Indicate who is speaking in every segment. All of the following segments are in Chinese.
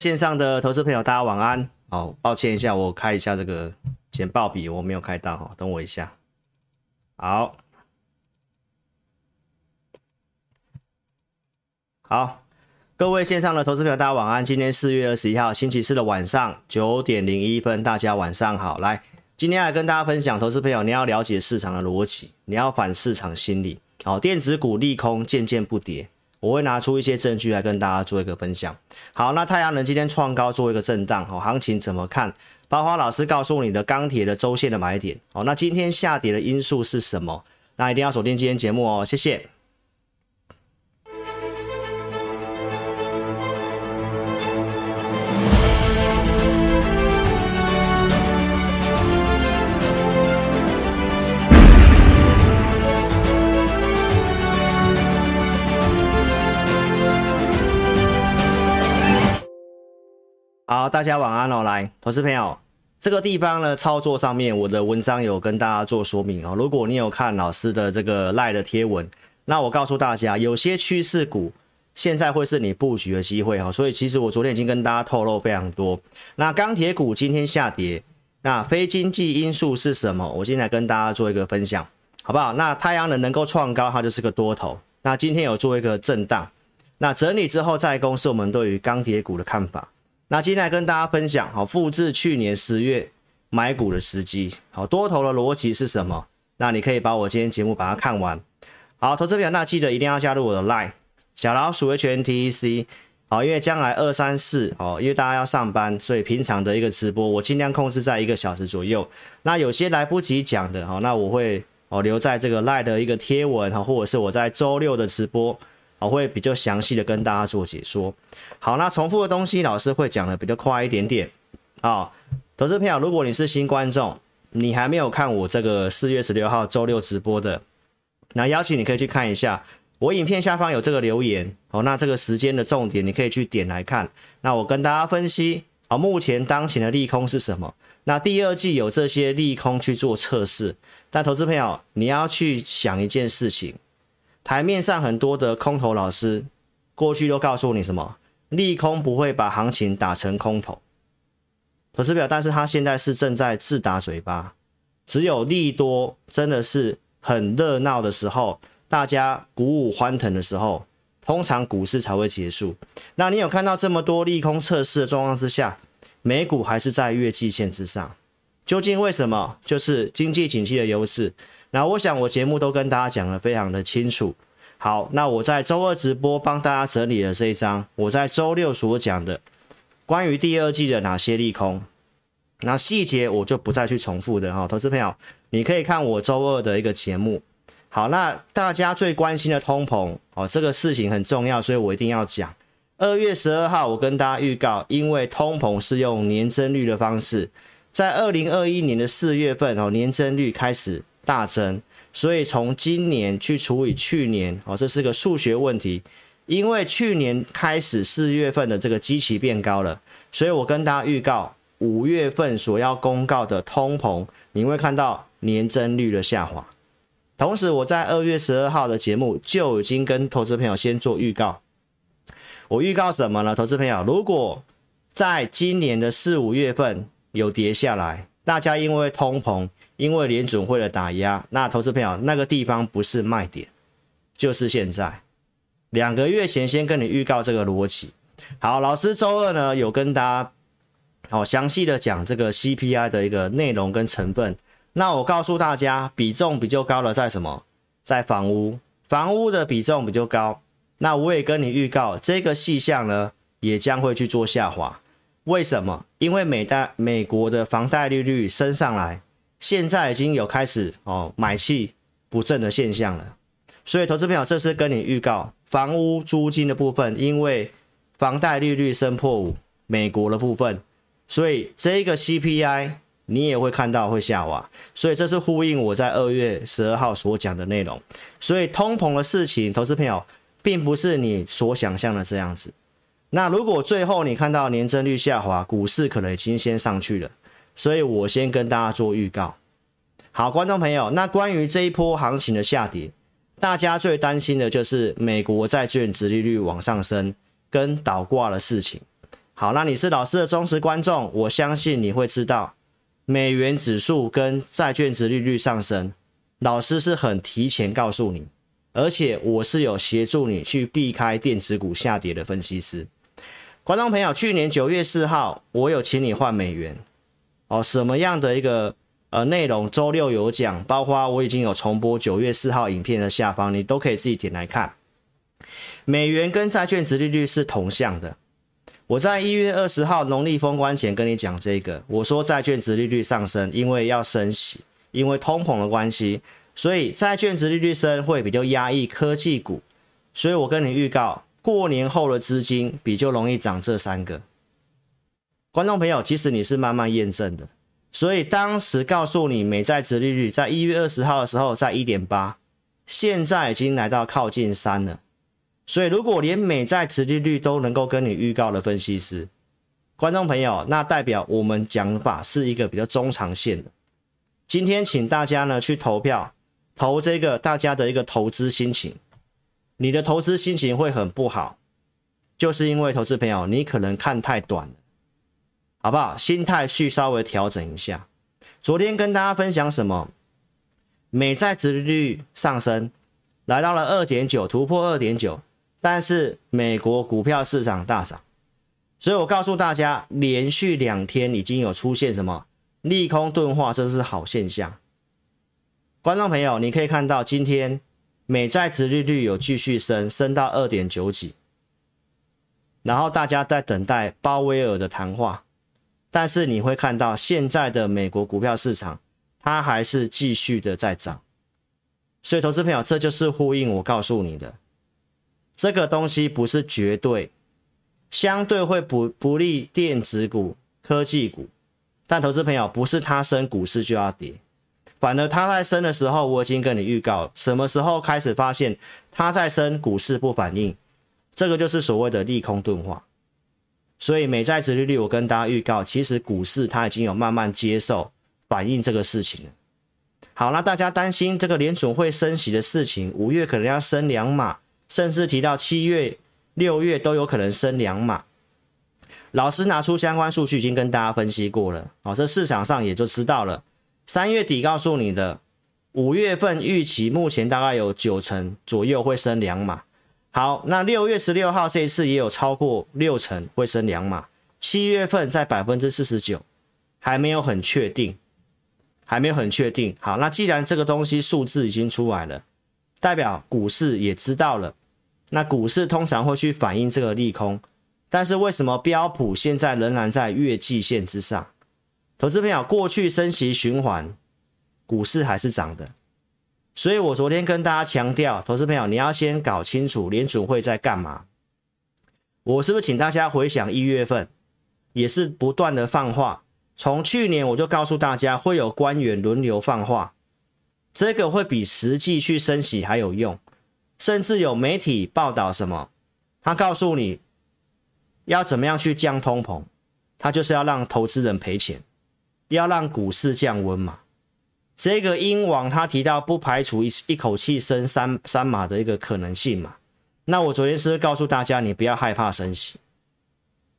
Speaker 1: 线上的投资朋友，大家晚安。好，抱歉一下，我开一下这个简报笔，我没有开到哈，等我一下。好，好，各位线上的投资朋友，大家晚安。今天四月二十一号星期四的晚上九点零一分，大家晚上好。来，今天来跟大家分享，投资朋友，你要了解市场的逻辑，你要反市场心理。好，电子股利空渐渐不跌。我会拿出一些证据来跟大家做一个分享。好，那太阳能今天创高做一个震荡，好，行情怎么看？包括老师告诉你的钢铁的周线的买点。好，那今天下跌的因素是什么？那一定要锁定今天节目哦，谢谢。好，大家晚安哦。来，投资朋友，这个地方呢，操作上面我的文章有跟大家做说明哦。如果你有看老师的这个赖的贴文，那我告诉大家，有些趋势股现在会是你布局的机会哈。所以其实我昨天已经跟大家透露非常多。那钢铁股今天下跌，那非经济因素是什么？我今天来跟大家做一个分享，好不好？那太阳能能够创高，它就是个多头。那今天有做一个震荡，那整理之后再公示我们对于钢铁股的看法。那今天来跟大家分享，好，复制去年十月买股的时机，好，多头的逻辑是什么？那你可以把我今天节目把它看完。好，投资朋友，那记得一定要加入我的 Line 小老鼠 HNTEC，好，因为将来二三四，哦，因为大家要上班，所以平常的一个直播我尽量控制在一个小时左右。那有些来不及讲的，哈，那我会哦留在这个 Line 的一个贴文，哈，或者是我在周六的直播。我会比较详细的跟大家做解说。好，那重复的东西老师会讲的比较快一点点。啊，投资朋友，如果你是新观众，你还没有看我这个四月十六号周六直播的，那邀请你可以去看一下。我影片下方有这个留言。哦，那这个时间的重点你可以去点来看。那我跟大家分析，好，目前当前的利空是什么？那第二季有这些利空去做测试，但投资朋友你要去想一件事情。台面上很多的空头老师，过去都告诉你什么？利空不会把行情打成空头，投资表，但是他现在是正在自打嘴巴。只有利多真的是很热闹的时候，大家鼓舞欢腾的时候，通常股市才会结束。那你有看到这么多利空测试的状况之下，美股还是在月季线之上，究竟为什么？就是经济景气的优势。那我想我节目都跟大家讲得非常的清楚。好，那我在周二直播帮大家整理了这一章，我在周六所讲的关于第二季的哪些利空，那细节我就不再去重复的哈。投资朋友，你可以看我周二的一个节目。好，那大家最关心的通膨哦，这个事情很重要，所以我一定要讲。二月十二号我跟大家预告，因为通膨是用年增率的方式，在二零二一年的四月份哦，年增率开始。大增，所以从今年去除以去年，哦，这是个数学问题。因为去年开始四月份的这个基期变高了，所以我跟大家预告，五月份所要公告的通膨，你会看到年增率的下滑。同时，我在二月十二号的节目就已经跟投资朋友先做预告。我预告什么呢？投资朋友，如果在今年的四五月份有跌下来，大家因为通膨。因为联准会的打压，那投资朋友那个地方不是卖点，就是现在。两个月前先跟你预告这个逻辑。好，老师周二呢有跟大家好详细的讲这个 CPI 的一个内容跟成分。那我告诉大家，比重比较高的在什么？在房屋，房屋的比重比较高。那我也跟你预告，这个细项呢也将会去做下滑。为什么？因为美贷美国的房贷利率升上来。现在已经有开始哦买气不振的现象了，所以投资朋友，这是跟你预告房屋租金的部分，因为房贷利率升破五，美国的部分，所以这个 CPI 你也会看到会下滑，所以这是呼应我在二月十二号所讲的内容。所以通膨的事情，投资朋友并不是你所想象的这样子。那如果最后你看到年增率下滑，股市可能已经先上去了。所以我先跟大家做预告，好，观众朋友，那关于这一波行情的下跌，大家最担心的就是美国债券殖利率往上升跟倒挂的事情。好，那你是老师的忠实观众，我相信你会知道，美元指数跟债券殖利率上升，老师是很提前告诉你，而且我是有协助你去避开电子股下跌的分析师。观众朋友，去年九月四号，我有请你换美元，哦，什么样的一个呃内容？周六有讲，包括我已经有重播九月四号影片的下方，你都可以自己点来看。美元跟债券殖利率是同向的。我在一月二十号农历封关前跟你讲这个，我说债券殖利率上升，因为要升息，因为通膨的关系，所以债券殖利率升会比较压抑科技股。所以我跟你预告，过年后的资金比较容易涨这三个。观众朋友，即使你是慢慢验证的，所以当时告诉你美债殖利率在一月二十号的时候在一点八，现在已经来到靠近三了。所以，如果连美债殖利率都能够跟你预告的分析师，观众朋友，那代表我们讲法是一个比较中长线的。今天请大家呢去投票，投这个大家的一个投资心情。你的投资心情会很不好，就是因为投资朋友你可能看太短了，好不好？心态去稍微调整一下。昨天跟大家分享什么？美债殖利率上升，来到了二点九，突破二点九。但是美国股票市场大涨，所以我告诉大家，连续两天已经有出现什么利空钝化，这是好现象。观众朋友，你可以看到今天美债殖利率有继续升，升到二点九几，然后大家在等待鲍威尔的谈话，但是你会看到现在的美国股票市场，它还是继续的在涨。所以，投资朋友，这就是呼应我告诉你的。这个东西不是绝对，相对会不不利电子股、科技股，但投资朋友不是它升股市就要跌，反而它在升的时候，我已经跟你预告，什么时候开始发现它在升，股市不反应，这个就是所谓的利空钝化。所以美债殖利率，我跟大家预告，其实股市它已经有慢慢接受反映这个事情了。好，那大家担心这个联准会升息的事情，五月可能要升两码。甚至提到七月、六月都有可能升两码。老师拿出相关数据，已经跟大家分析过了。哦，这市场上也就知道了。三月底告诉你的，五月份预期目前大概有九成左右会升两码。好，那六月十六号这一次也有超过六成会升两码。七月份在百分之四十九，还没有很确定，还没有很确定。好，那既然这个东西数字已经出来了。代表股市也知道了，那股市通常会去反映这个利空，但是为什么标普现在仍然在月季线之上？投资朋友，过去升息循环，股市还是涨的，所以我昨天跟大家强调，投资朋友你要先搞清楚联储会在干嘛。我是不是请大家回想一月份，也是不断的放话，从去年我就告诉大家会有官员轮流放话。这个会比实际去升息还有用，甚至有媒体报道什么，他告诉你要怎么样去降通膨，他就是要让投资人赔钱，要让股市降温嘛。这个英王他提到不排除一一口气升三三码的一个可能性嘛。那我昨天是告诉大家，你不要害怕升息。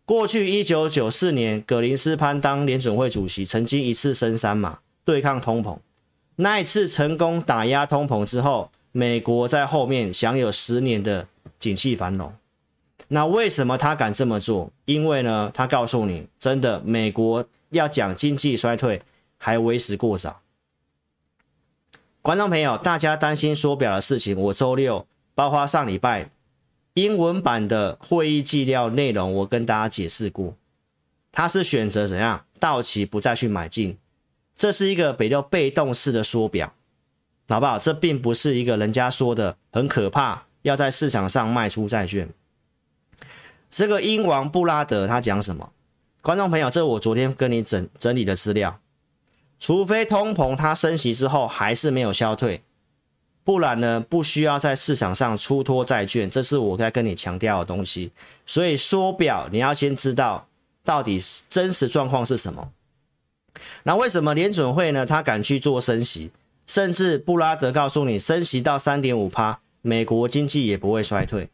Speaker 1: 过去一九九四年，葛林斯潘当联准会主席，曾经一次升三码对抗通膨。那一次成功打压通膨之后，美国在后面享有十年的景气繁荣。那为什么他敢这么做？因为呢，他告诉你，真的，美国要讲经济衰退还为时过早。观众朋友，大家担心缩表的事情，我周六包括上礼拜英文版的会议纪要内容，我跟大家解释过，他是选择怎样到期不再去买进。这是一个比较被动式的缩表，好不好？这并不是一个人家说的很可怕，要在市场上卖出债券。这个英王布拉德他讲什么？观众朋友，这我昨天跟你整整理的资料。除非通膨它升息之后还是没有消退，不然呢，不需要在市场上出脱债券。这是我在跟你强调的东西。所以缩表你要先知道到底真实状况是什么。那为什么联准会呢？他敢去做升息，甚至布拉德告诉你，升息到三点五趴，美国经济也不会衰退。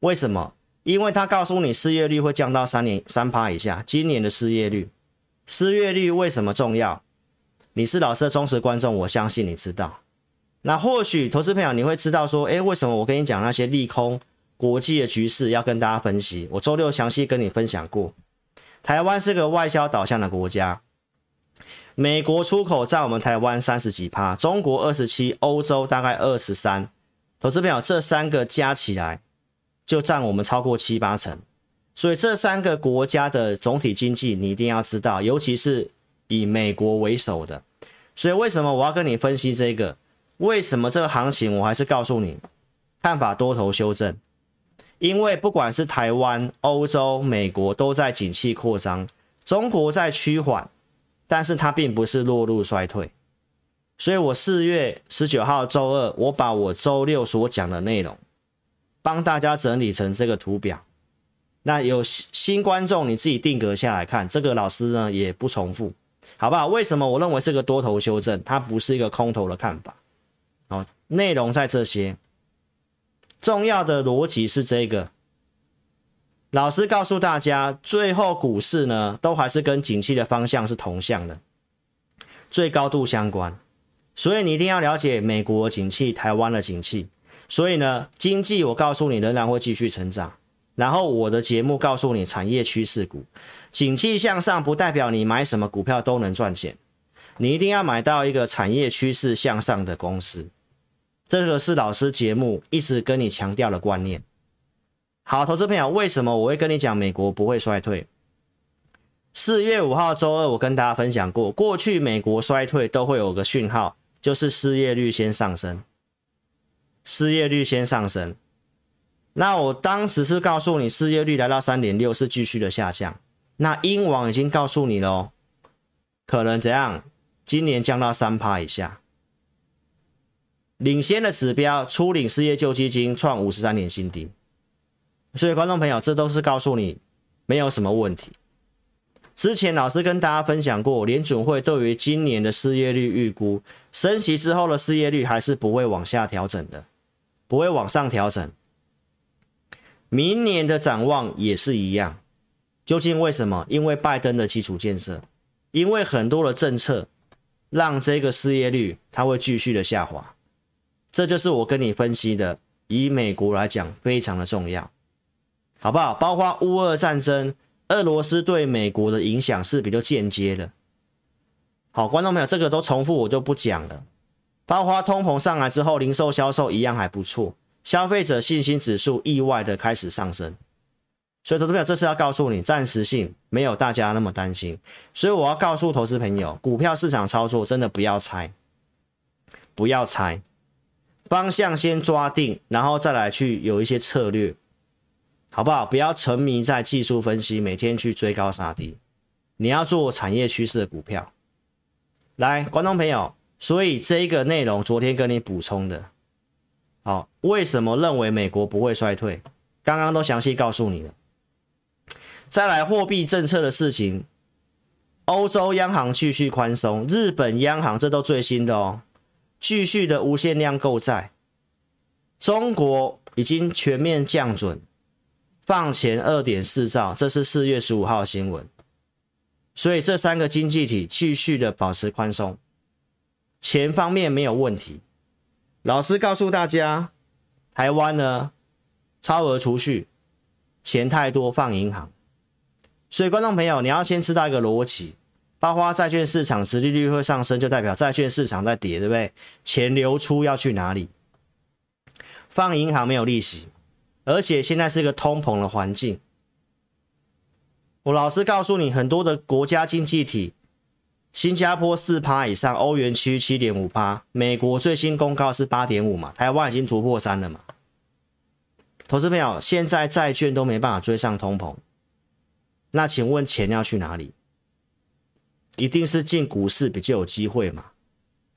Speaker 1: 为什么？因为他告诉你失业率会降到三年三趴以下。今年的失业率，失业率为什么重要？你是老师的忠实观众，我相信你知道。那或许投资朋友你会知道说，诶，为什么我跟你讲那些利空国际的局势要跟大家分析？我周六详细跟你分享过。台湾是个外销导向的国家，美国出口占我们台湾三十几趴，中国二十七，欧洲大概二十三。投资朋友，这三个加起来就占我们超过七八成，所以这三个国家的总体经济你一定要知道，尤其是以美国为首的。所以为什么我要跟你分析这个？为什么这个行情我还是告诉你，看法多头修正？因为不管是台湾、欧洲、美国都在景气扩张，中国在趋缓，但是它并不是落入衰退。所以我四月十九号周二，我把我周六所讲的内容帮大家整理成这个图表。那有新新观众你自己定格下来看，这个老师呢也不重复，好不好？为什么我认为是个多头修正？它不是一个空头的看法。好，内容在这些，重要的逻辑是这个。老师告诉大家，最后股市呢，都还是跟景气的方向是同向的，最高度相关。所以你一定要了解美国景气、台湾的景气。所以呢，经济我告诉你仍然会继续成长。然后我的节目告诉你产业趋势股，景气向上不代表你买什么股票都能赚钱，你一定要买到一个产业趋势向上的公司。这个是老师节目一直跟你强调的观念。好，投资朋友，为什么我会跟你讲美国不会衰退？四月五号周二，我跟大家分享过，过去美国衰退都会有个讯号，就是失业率先上升，失业率先上升。那我当时是告诉你，失业率来到三点六是继续的下降。那英王已经告诉你了，可能怎样？今年降到三趴以下。领先的指标，初领失业救济金创五十三年新低，所以观众朋友，这都是告诉你没有什么问题。之前老师跟大家分享过，联准会对于今年的失业率预估，升息之后的失业率还是不会往下调整的，不会往上调整。明年的展望也是一样，究竟为什么？因为拜登的基础建设，因为很多的政策，让这个失业率它会继续的下滑。这就是我跟你分析的，以美国来讲非常的重要，好不好？包括乌俄战争，俄罗斯对美国的影响是比较间接的。好，观众朋友，这个都重复，我就不讲了。包括通膨上来之后，零售销售一样还不错，消费者信心指数意外的开始上升。所以，投资朋友，这是要告诉你，暂时性没有大家那么担心。所以，我要告诉投资朋友，股票市场操作真的不要猜，不要猜。方向先抓定，然后再来去有一些策略，好不好？不要沉迷在技术分析，每天去追高杀低。你要做产业趋势的股票。来，观众朋友，所以这一个内容昨天跟你补充的，好，为什么认为美国不会衰退？刚刚都详细告诉你了。再来货币政策的事情，欧洲央行继续宽松，日本央行这都最新的哦。继续的无限量购债，中国已经全面降准，放钱二点四兆，这是四月十五号新闻。所以这三个经济体继续的保持宽松，钱方面没有问题。老师告诉大家，台湾呢，超额储蓄，钱太多放银行。所以观众朋友，你要先知道一个逻辑。包括债券市场殖利率会上升，就代表债券市场在跌，对不对？钱流出要去哪里？放银行没有利息，而且现在是一个通膨的环境。我老实告诉你，很多的国家经济体，新加坡四趴以上，欧元区七点五趴，美国最新公告是八点五嘛，台湾已经突破三了嘛。投资朋友，现在债券都没办法追上通膨，那请问钱要去哪里？一定是进股市比较有机会嘛？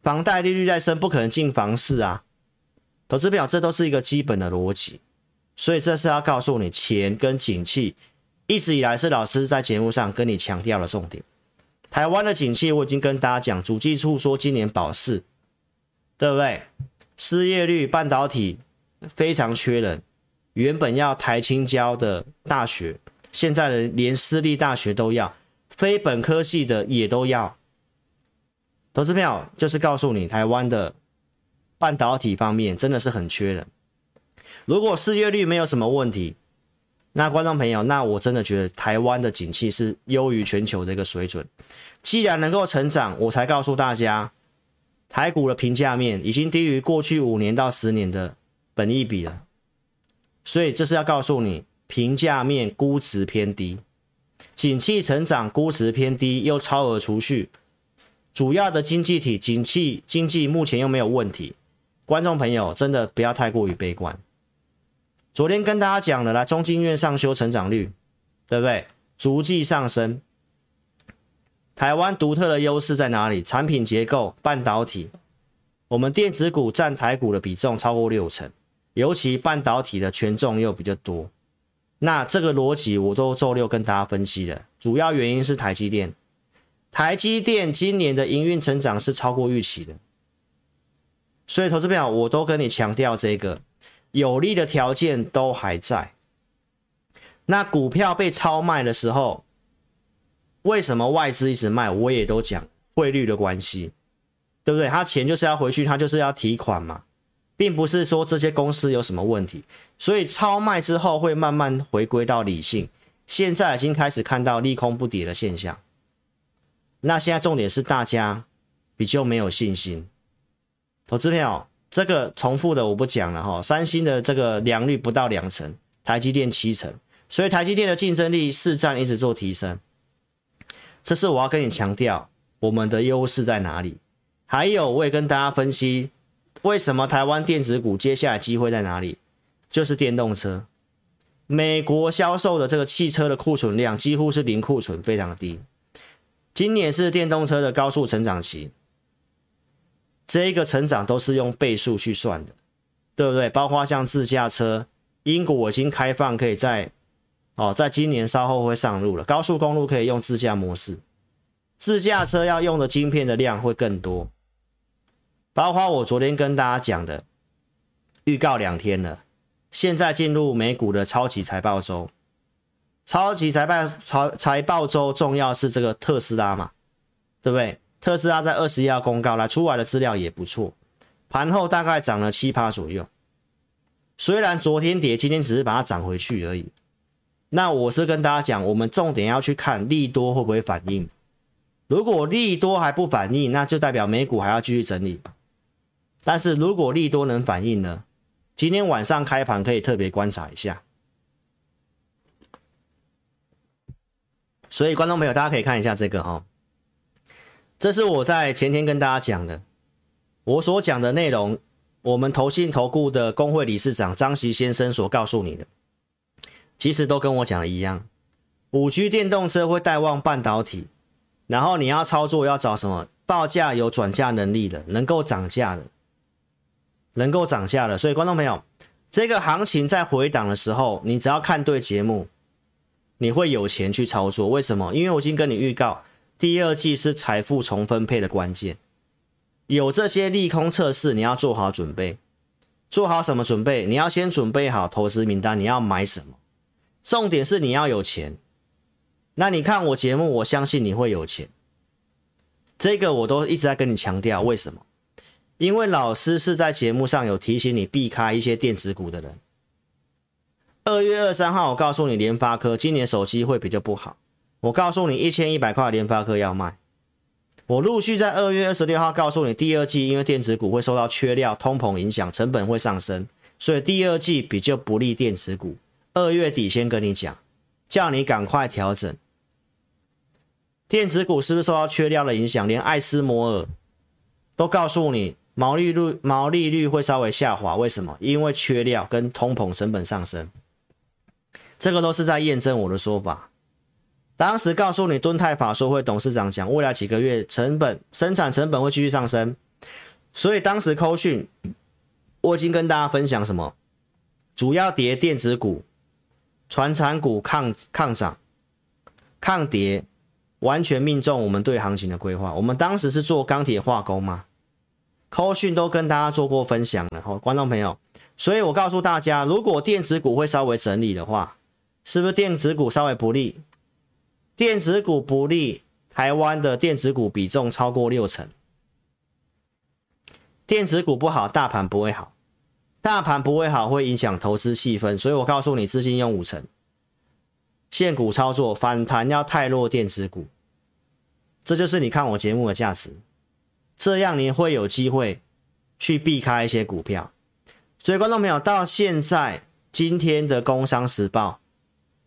Speaker 1: 房贷利率在升，不可能进房市啊。投资朋友，这都是一个基本的逻辑，所以这是要告诉你，钱跟景气一直以来是老师在节目上跟你强调的重点。台湾的景气我已经跟大家讲，主计处说今年保四，对不对？失业率、半导体非常缺人，原本要台清交的大学，现在的连私立大学都要，非本科系的也都要。投资票就是告诉你，台湾的半导体方面真的是很缺人。如果失业率没有什么问题，那观众朋友，那我真的觉得台湾的景气是优于全球的一个水准。既然能够成长，我才告诉大家，台股的评价面已经低于过去五年到十年的本益比了。所以这是要告诉你，评价面估值偏低，景气成长估值偏低，又超额储蓄，主要的经济体景气经济目前又没有问题，观众朋友真的不要太过于悲观。昨天跟大家讲了，来中经院上修成长率，对不对？逐季上升。台湾独特的优势在哪里？产品结构、半导体，我们电子股占台股的比重超过六成。尤其半导体的权重又比较多，那这个逻辑我都周六跟大家分析了。主要原因是台积电，台积电今年的营运成长是超过预期的，所以投资朋友我都跟你强调这个有利的条件都还在。那股票被超卖的时候，为什么外资一直卖？我也都讲汇率的关系，对不对？他钱就是要回去，他就是要提款嘛。并不是说这些公司有什么问题，所以超卖之后会慢慢回归到理性。现在已经开始看到利空不跌的现象。那现在重点是大家比较没有信心。投资朋友，这个重复的我不讲了哈。三星的这个良率不到两成，台积电七成，所以台积电的竞争力市占一直做提升。这是我要跟你强调我们的优势在哪里。还有，我也跟大家分析。为什么台湾电子股接下来机会在哪里？就是电动车。美国销售的这个汽车的库存量几乎是零库存，非常低。今年是电动车的高速成长期，这一个成长都是用倍数去算的，对不对？包括像自驾车，英国已经开放可以在哦，在今年稍后会上路了，高速公路可以用自驾模式，自驾车要用的晶片的量会更多。包括我昨天跟大家讲的预告两天了，现在进入美股的超级财报周，超级财报财财报周重要是这个特斯拉嘛，对不对？特斯拉在二十一号公告来出来的资料也不错，盘后大概涨了七趴左右，虽然昨天跌，今天只是把它涨回去而已。那我是跟大家讲，我们重点要去看利多会不会反应，如果利多还不反应，那就代表美股还要继续整理。但是如果利多能反应呢？今天晚上开盘可以特别观察一下。所以观众朋友，大家可以看一下这个哈，这是我在前天跟大家讲的，我所讲的内容，我们投信投顾的工会理事长张席先生所告诉你的，其实都跟我讲的一样。五 G 电动车会带旺半导体，然后你要操作要找什么？报价有转嫁能力的，能够涨价的。能够涨价的，所以观众朋友，这个行情在回档的时候，你只要看对节目，你会有钱去操作。为什么？因为我已经跟你预告，第二季是财富重分配的关键，有这些利空测试，你要做好准备。做好什么准备？你要先准备好投资名单，你要买什么？重点是你要有钱。那你看我节目，我相信你会有钱。这个我都一直在跟你强调，为什么？因为老师是在节目上有提醒你避开一些电子股的人。二月二三号，我告诉你联发科今年手机会比较不好。我告诉你一千一百块联发科要卖。我陆续在二月二十六号告诉你，第二季因为电子股会受到缺料、通膨影响，成本会上升，所以第二季比较不利电子股。二月底先跟你讲，叫你赶快调整。电子股是不是受到缺料的影响？连艾斯摩尔都告诉你。毛利率毛利率会稍微下滑，为什么？因为缺料跟通膨成本上升，这个都是在验证我的说法。当时告诉你，敦泰法说会董事长讲，未来几个月成本生产成本会继续上升，所以当时扣讯我已经跟大家分享什么，主要跌电子股、传产股抗抗涨、抗跌，完全命中我们对行情的规划。我们当时是做钢铁化工吗？扣讯都跟大家做过分享了，哈，观众朋友，所以我告诉大家，如果电子股会稍微整理的话，是不是电子股稍微不利？电子股不利，台湾的电子股比重超过六成。电子股不好，大盘不会好，大盘不会好会影响投资气氛。所以我告诉你，资金用五成，现股操作，反弹要太弱电子股，这就是你看我节目的价值。这样你会有机会去避开一些股票。所以，观众朋友，到现在今天的《工商时报》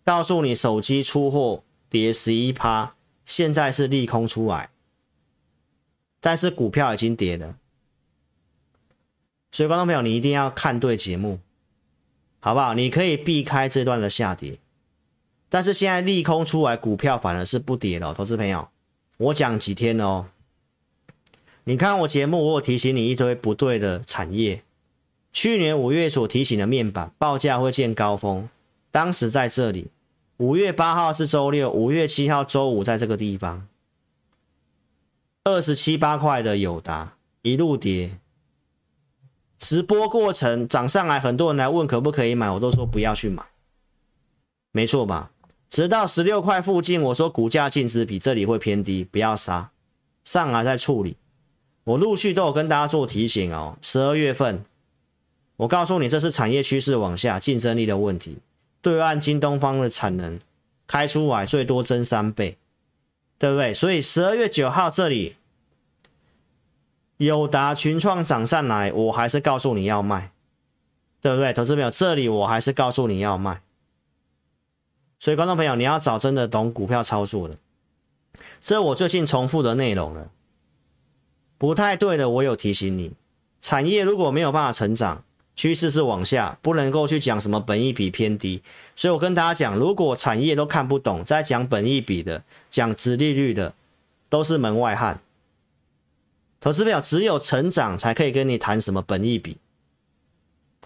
Speaker 1: 告诉你，手机出货跌十一趴，现在是利空出来，但是股票已经跌了。所以，观众朋友，你一定要看对节目，好不好？你可以避开这段的下跌，但是现在利空出来，股票反而是不跌了。投资朋友，我讲几天哦，你看我节目，我有提醒你一堆不对的产业。去年五月所提醒的面板报价会见高峰，当时在这里。五月八号是周六，五月七号周五在这个地方，二十七八块的友达一路跌，直播过程涨上来，很多人来问可不可以买，我都说不要去买，没错吧？直到十六块附近，我说股价净值比这里会偏低，不要杀，上来再处理。我陆续都有跟大家做提醒哦，十二月份。我告诉你，这是产业趋势往下，竞争力的问题。对岸京东方的产能开出来最多增三倍，对不对？所以十二月九号这里，友达群创涨上来，我还是告诉你要卖，对不对？投资朋友，这里我还是告诉你要卖。所以观众朋友，你要找真的懂股票操作的，这我最近重复的内容了。不太对的，我有提醒你，产业如果没有办法成长。趋势是往下，不能够去讲什么本益比偏低，所以我跟大家讲，如果产业都看不懂，在讲本益比的、讲殖利率的，都是门外汉。投资表只有成长才可以跟你谈什么本益比，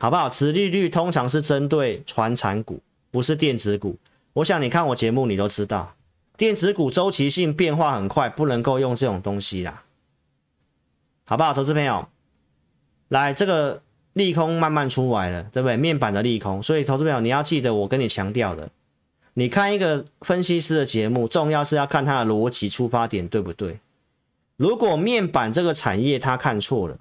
Speaker 1: 好不好？殖利率通常是针对传产股，不是电子股。我想你看我节目，你都知道，电子股周期性变化很快，不能够用这种东西啦，好不好？投资朋友，来这个。利空慢慢出来了，对不对？面板的利空，所以投资朋友你要记得我跟你强调的，你看一个分析师的节目，重要是要看他的逻辑出发点对不对？如果面板这个产业他看错了，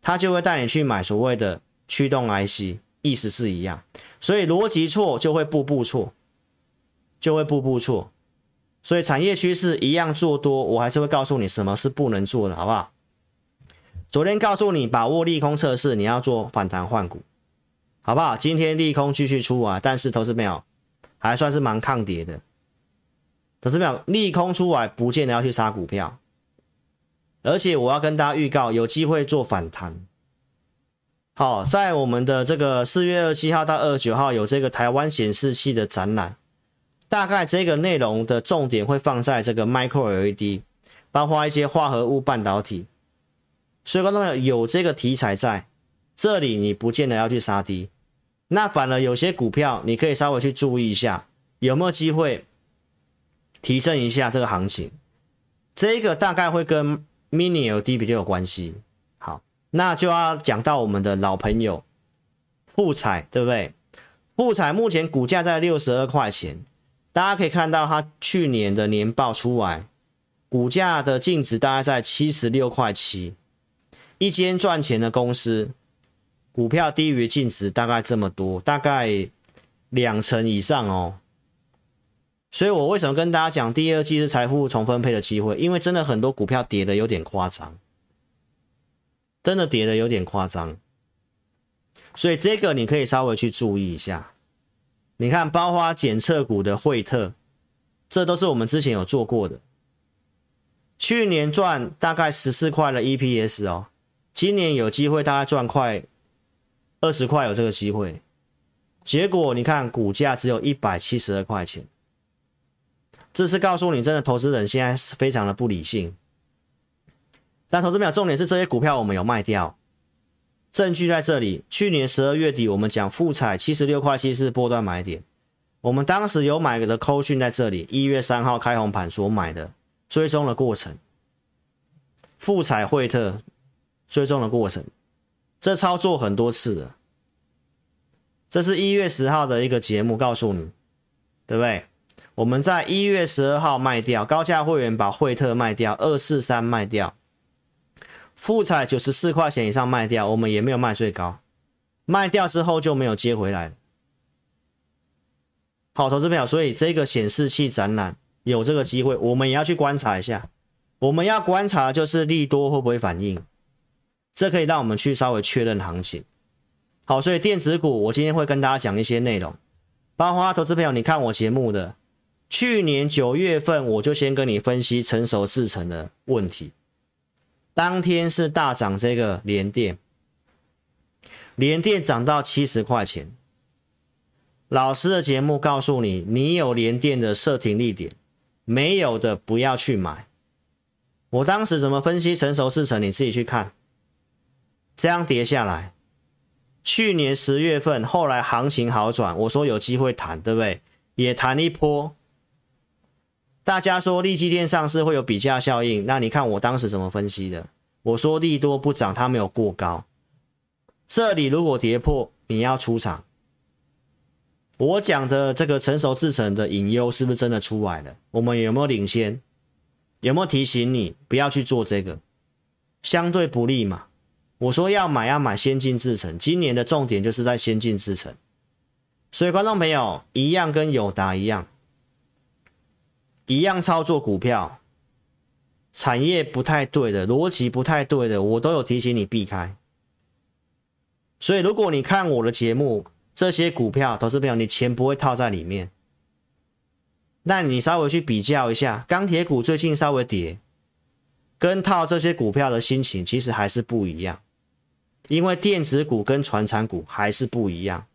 Speaker 1: 他就会带你去买所谓的驱动 IC，意思是一样，所以逻辑错就会步步错，就会步步错，所以产业趋势一样做多，我还是会告诉你什么是不能做的，好不好？昨天告诉你把握利空测试，你要做反弹换股，好不好？今天利空继续出啊，但是投资没有，还算是蛮抗跌的。投资没有利空出来，不见得要去杀股票，而且我要跟大家预告，有机会做反弹。好，在我们的这个四月二十七号到二十九号有这个台湾显示器的展览，大概这个内容的重点会放在这个 Micro LED，包括一些化合物半导体。所以观众朋友有这个题材在这里，你不见得要去杀低，那反而有些股票你可以稍微去注意一下，有没有机会提升一下这个行情。这个大概会跟 Mini LED 比较有关系。好，那就要讲到我们的老朋友富彩，对不对？富彩目前股价在六十二块钱，大家可以看到它去年的年报出来，股价的净值大概在七十六块七。一间赚钱的公司，股票低于净值大概这么多，大概两成以上哦。所以我为什么跟大家讲第二季是财富重分配的机会？因为真的很多股票跌的有点夸张，真的跌的有点夸张。所以这个你可以稍微去注意一下。你看，包括检测股的惠特，这都是我们之前有做过的，去年赚大概十四块的 EPS 哦。今年有机会，大概赚快二十块，有这个机会。结果你看，股价只有一百七十二块钱。这是告诉你，真的投资人现在是非常的不理性。但投资表重点是这些股票我们有卖掉，证据在这里。去年十二月底，我们讲富彩七十六块七是波段买点，我们当时有买的扣讯在这里，一月三号开红盘所买的，追踪的过程，富彩惠特。追踪的过程，这操作很多次了，这是一月十号的一个节目，告诉你，对不对？我们在一月十二号卖掉高价会员，把惠特卖掉，二四三卖掉，富彩九十四块钱以上卖掉，我们也没有卖最高，卖掉之后就没有接回来了。好，投资朋友，所以这个显示器展览有这个机会，我们也要去观察一下。我们要观察就是利多会不会反应，这可以让我们去稍微确认行情。好，所以电子股我今天会跟大家讲一些内容，包括投资朋友，你看我节目的。去年九月份，我就先跟你分析成熟制成的问题。当天是大涨，这个联电，联电涨到七十块钱。老师的节目告诉你，你有联电的设停利点，没有的不要去买。我当时怎么分析成熟制成，你自己去看。这样跌下来，去年十月份，后来行情好转，我说有机会谈，对不对？也谈一波。大家说利基电上市会有比价效应，那你看我当时怎么分析的？我说利多不涨，它没有过高。这里如果跌破，你要出场。我讲的这个成熟制成的隐忧是不是真的出来了？我们有没有领先？有没有提醒你不要去做这个？相对不利嘛。我说要买要买先进制程，今年的重点就是在先进制程。所以观众朋友一样跟友达一样。一样操作股票，产业不太对的，逻辑不太对的，我都有提醒你避开。所以，如果你看我的节目，这些股票投资朋友，你钱不会套在里面。那你稍微去比较一下，钢铁股最近稍微跌，跟套这些股票的心情其实还是不一样，因为电子股跟传产股还是不一样，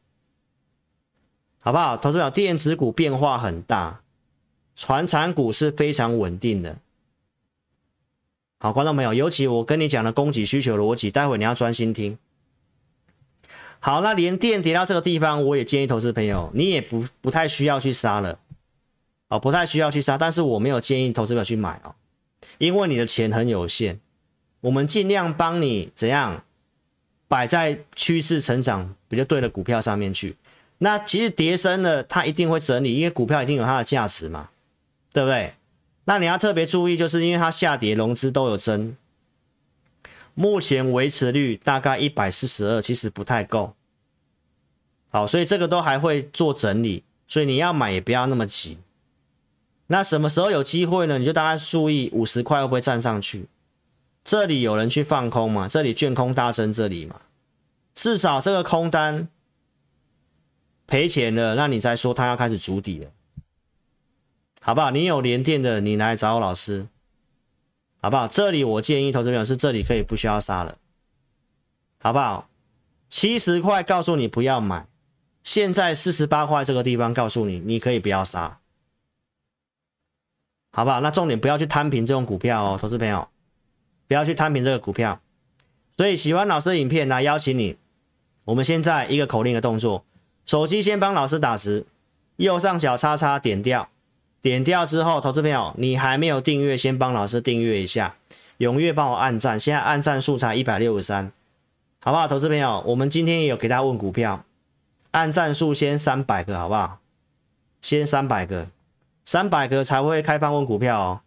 Speaker 1: 好不好？投资朋友，电子股变化很大。传产股是非常稳定的，好，观众朋友，尤其我跟你讲的供给需求逻辑，待会你要专心听。好，那连电跌到这个地方，我也建议投资朋友，你也不不太需要去杀了，哦，不太需要去杀，但是我没有建议投资朋友去买哦，因为你的钱很有限，我们尽量帮你怎样摆在趋势成长比较对的股票上面去。那其实跌深了，它一定会整理，因为股票一定有它的价值嘛。对不对？那你要特别注意，就是因为它下跌，融资都有增，目前维持率大概一百四十二，其实不太够。好，所以这个都还会做整理，所以你要买也不要那么急。那什么时候有机会呢？你就大概注意五十块会不会站上去？这里有人去放空嘛？这里券空大增，这里嘛，至少这个空单赔钱了，那你再说他要开始筑底了。好不好？你有连电的，你来找我老师，好不好？这里我建议投资朋友是这里可以不需要杀了，好不好？七十块告诉你不要买，现在四十八块这个地方告诉你你可以不要杀，好不好？那重点不要去摊平这种股票哦，投资朋友，不要去摊平这个股票。所以喜欢老师的影片来邀请你，我们现在一个口令的动作，手机先帮老师打字，右上角叉叉点掉。点掉之后，投资朋友，你还没有订阅，先帮老师订阅一下，踊跃帮我按赞，现在按赞数才一百六十三，好不好？投资朋友，我们今天也有给大家问股票，按赞数先三百个，好不好？先三百个，三百个才会开放问股票哦，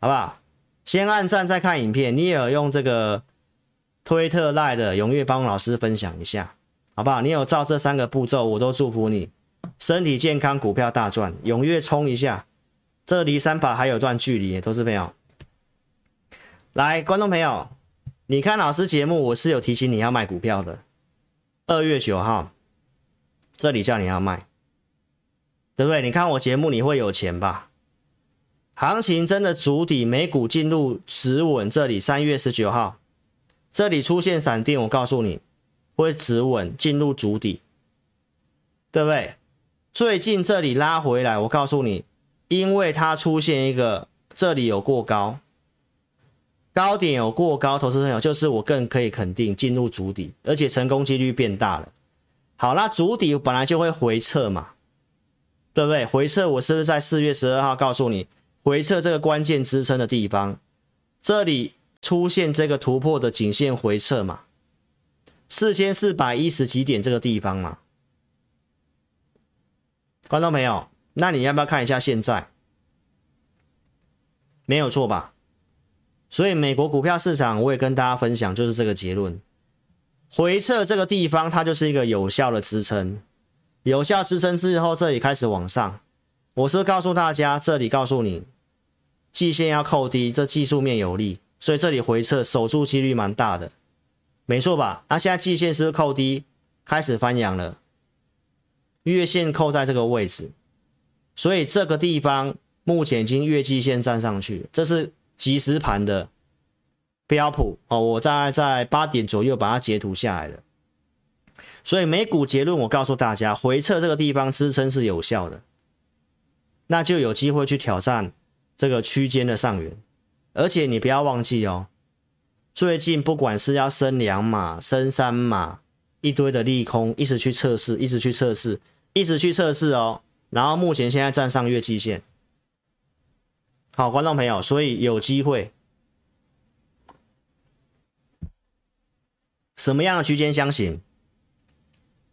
Speaker 1: 好不好？先按赞再看影片，你也有用这个推特赖的，踊跃帮老师分享一下，好不好？你有照这三个步骤，我都祝福你。身体健康，股票大赚，踊跃冲一下！这离三百还有段距离，都是朋友。来，观众朋友，你看老师节目，我是有提醒你要卖股票的。二月九号，这里叫你要卖，对不对？你看我节目，你会有钱吧？行情真的筑底，美股进入止稳，这里三月十九号，这里出现闪电，我告诉你会止稳，进入筑底，对不对？最近这里拉回来，我告诉你，因为它出现一个这里有过高，高点有过高，投资朋友就是我更可以肯定进入筑底，而且成功几率变大了。好，那筑底本来就会回撤嘛，对不对？回撤我是不是在四月十二号告诉你，回撤这个关键支撑的地方，这里出现这个突破的颈线回撤嘛，四千四百一十几点这个地方嘛。观众朋友，那你要不要看一下现在？没有错吧？所以美国股票市场，我也跟大家分享，就是这个结论。回撤这个地方，它就是一个有效的支撑。有效支撑之后，这里开始往上。我是告诉大家，这里告诉你，季线要扣低，这技术面有利，所以这里回撤守住几率蛮大的，没错吧？那现在季线是不是扣低，开始翻阳了？月线扣在这个位置，所以这个地方目前已经月季线站上去，这是即时盘的标普哦。我大概在八点左右把它截图下来了。所以美股结论，我告诉大家，回撤这个地方支撑是有效的，那就有机会去挑战这个区间的上缘。而且你不要忘记哦，最近不管是要升两码、升三码，一堆的利空，一直去测试，一直去测试，一直去测试哦。然后目前现在站上月季线，好，观众朋友，所以有机会。什么样的区间箱型？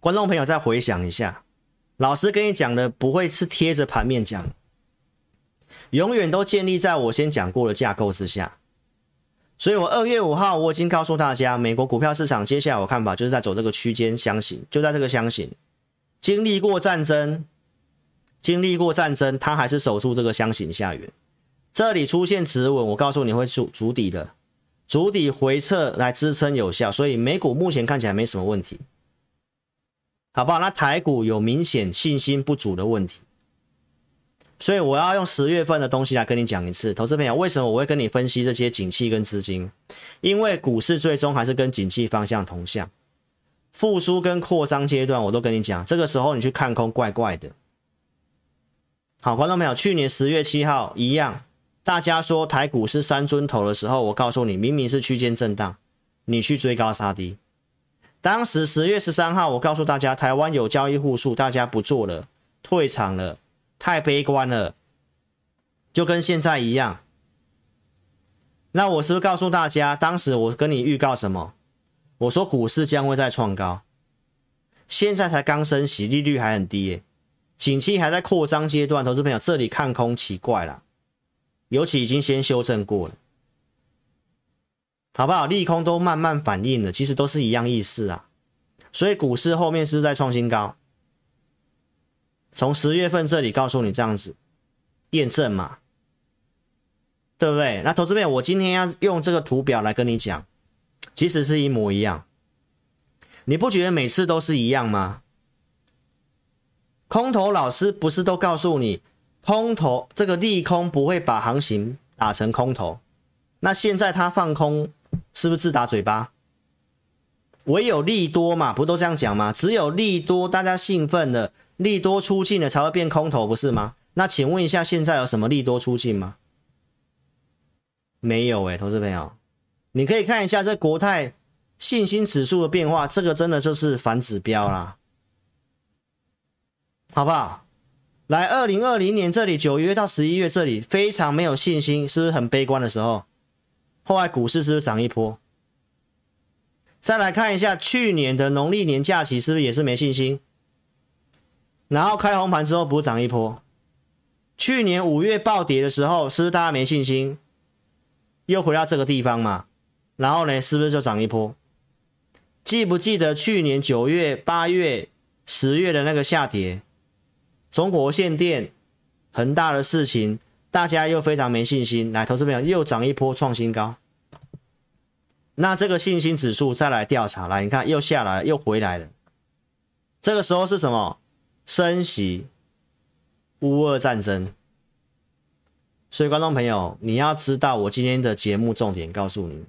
Speaker 1: 观众朋友，再回想一下，老师跟你讲的不会是贴着盘面讲，永远都建立在我先讲过的架构之下。所以我二月五号我已经告诉大家，美国股票市场接下来我看法就是在走这个区间箱型，就在这个箱型，经历过战争，经历过战争，它还是守住这个箱型下缘。这里出现止稳，我告诉你会筑筑底的，筑底回撤来支撑有效，所以美股目前看起来没什么问题。好不好？那台股有明显信心不足的问题，所以我要用十月份的东西来跟你讲一次。投资朋友，为什么我会跟你分析这些景气跟资金？因为股市最终还是跟景气方向同向，复苏跟扩张阶段，我都跟你讲。这个时候你去看空，怪怪的。好，观众朋友，去年十月七号一样，大家说台股是三尊头的时候，我告诉你，明明是区间震荡，你去追高杀低。当时十月十三号，我告诉大家，台湾有交易户数，大家不做了，退场了，太悲观了，就跟现在一样。那我是不是告诉大家，当时我跟你预告什么？我说股市将会再创高，现在才刚升息，利率还很低，景气还在扩张阶段，投资朋友这里看空奇怪了，尤其已经先修正过了。好不好？利空都慢慢反应了，其实都是一样意思啊。所以股市后面是不是在创新高？从十月份这里告诉你这样子验证嘛，对不对？那投资朋友，我今天要用这个图表来跟你讲，其实是一模一样。你不觉得每次都是一样吗？空头老师不是都告诉你，空头这个利空不会把行情打成空头？那现在他放空。是不是自打嘴巴？唯有利多嘛，不都这样讲吗？只有利多，大家兴奋了，利多出尽了才会变空头，不是吗？那请问一下，现在有什么利多出尽吗？没有哎、投资朋友，你可以看一下这国泰信心指数的变化，这个真的就是反指标啦，好不好？来，二零二零年这里九月到十一月这里非常没有信心，是不是很悲观的时候？后来股市是不是涨一波？再来看一下去年的农历年假期，是不是也是没信心？然后开红盘之后不是涨一波？去年五月暴跌的时候，是不是大家没信心？又回到这个地方嘛？然后呢，是不是就涨一波？记不记得去年九月、八月、十月的那个下跌？中国限电、恒大的事情。大家又非常没信心，来，投资朋友又涨一波创新高，那这个信心指数再来调查，来，你看又下来了，又回来了，这个时候是什么？升息、乌俄战争。所以观众朋友，你要知道我今天的节目重点，告诉你，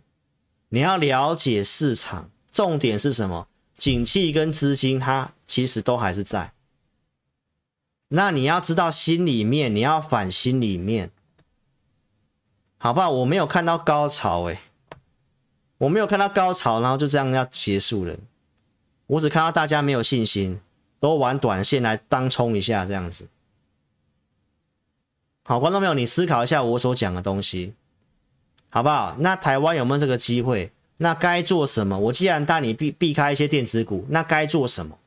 Speaker 1: 你要了解市场重点是什么？景气跟资金，它其实都还是在。那你要知道心里面，你要反心里面，好不好？我没有看到高潮，欸，诶，我没有看到高潮，然后就这样要结束了。我只看到大家没有信心，都玩短线来当冲一下这样子。好，观众朋友，你思考一下我所讲的东西，好不好？那台湾有没有这个机会？那该做什么？我既然带你避避开一些电子股，那该做什么？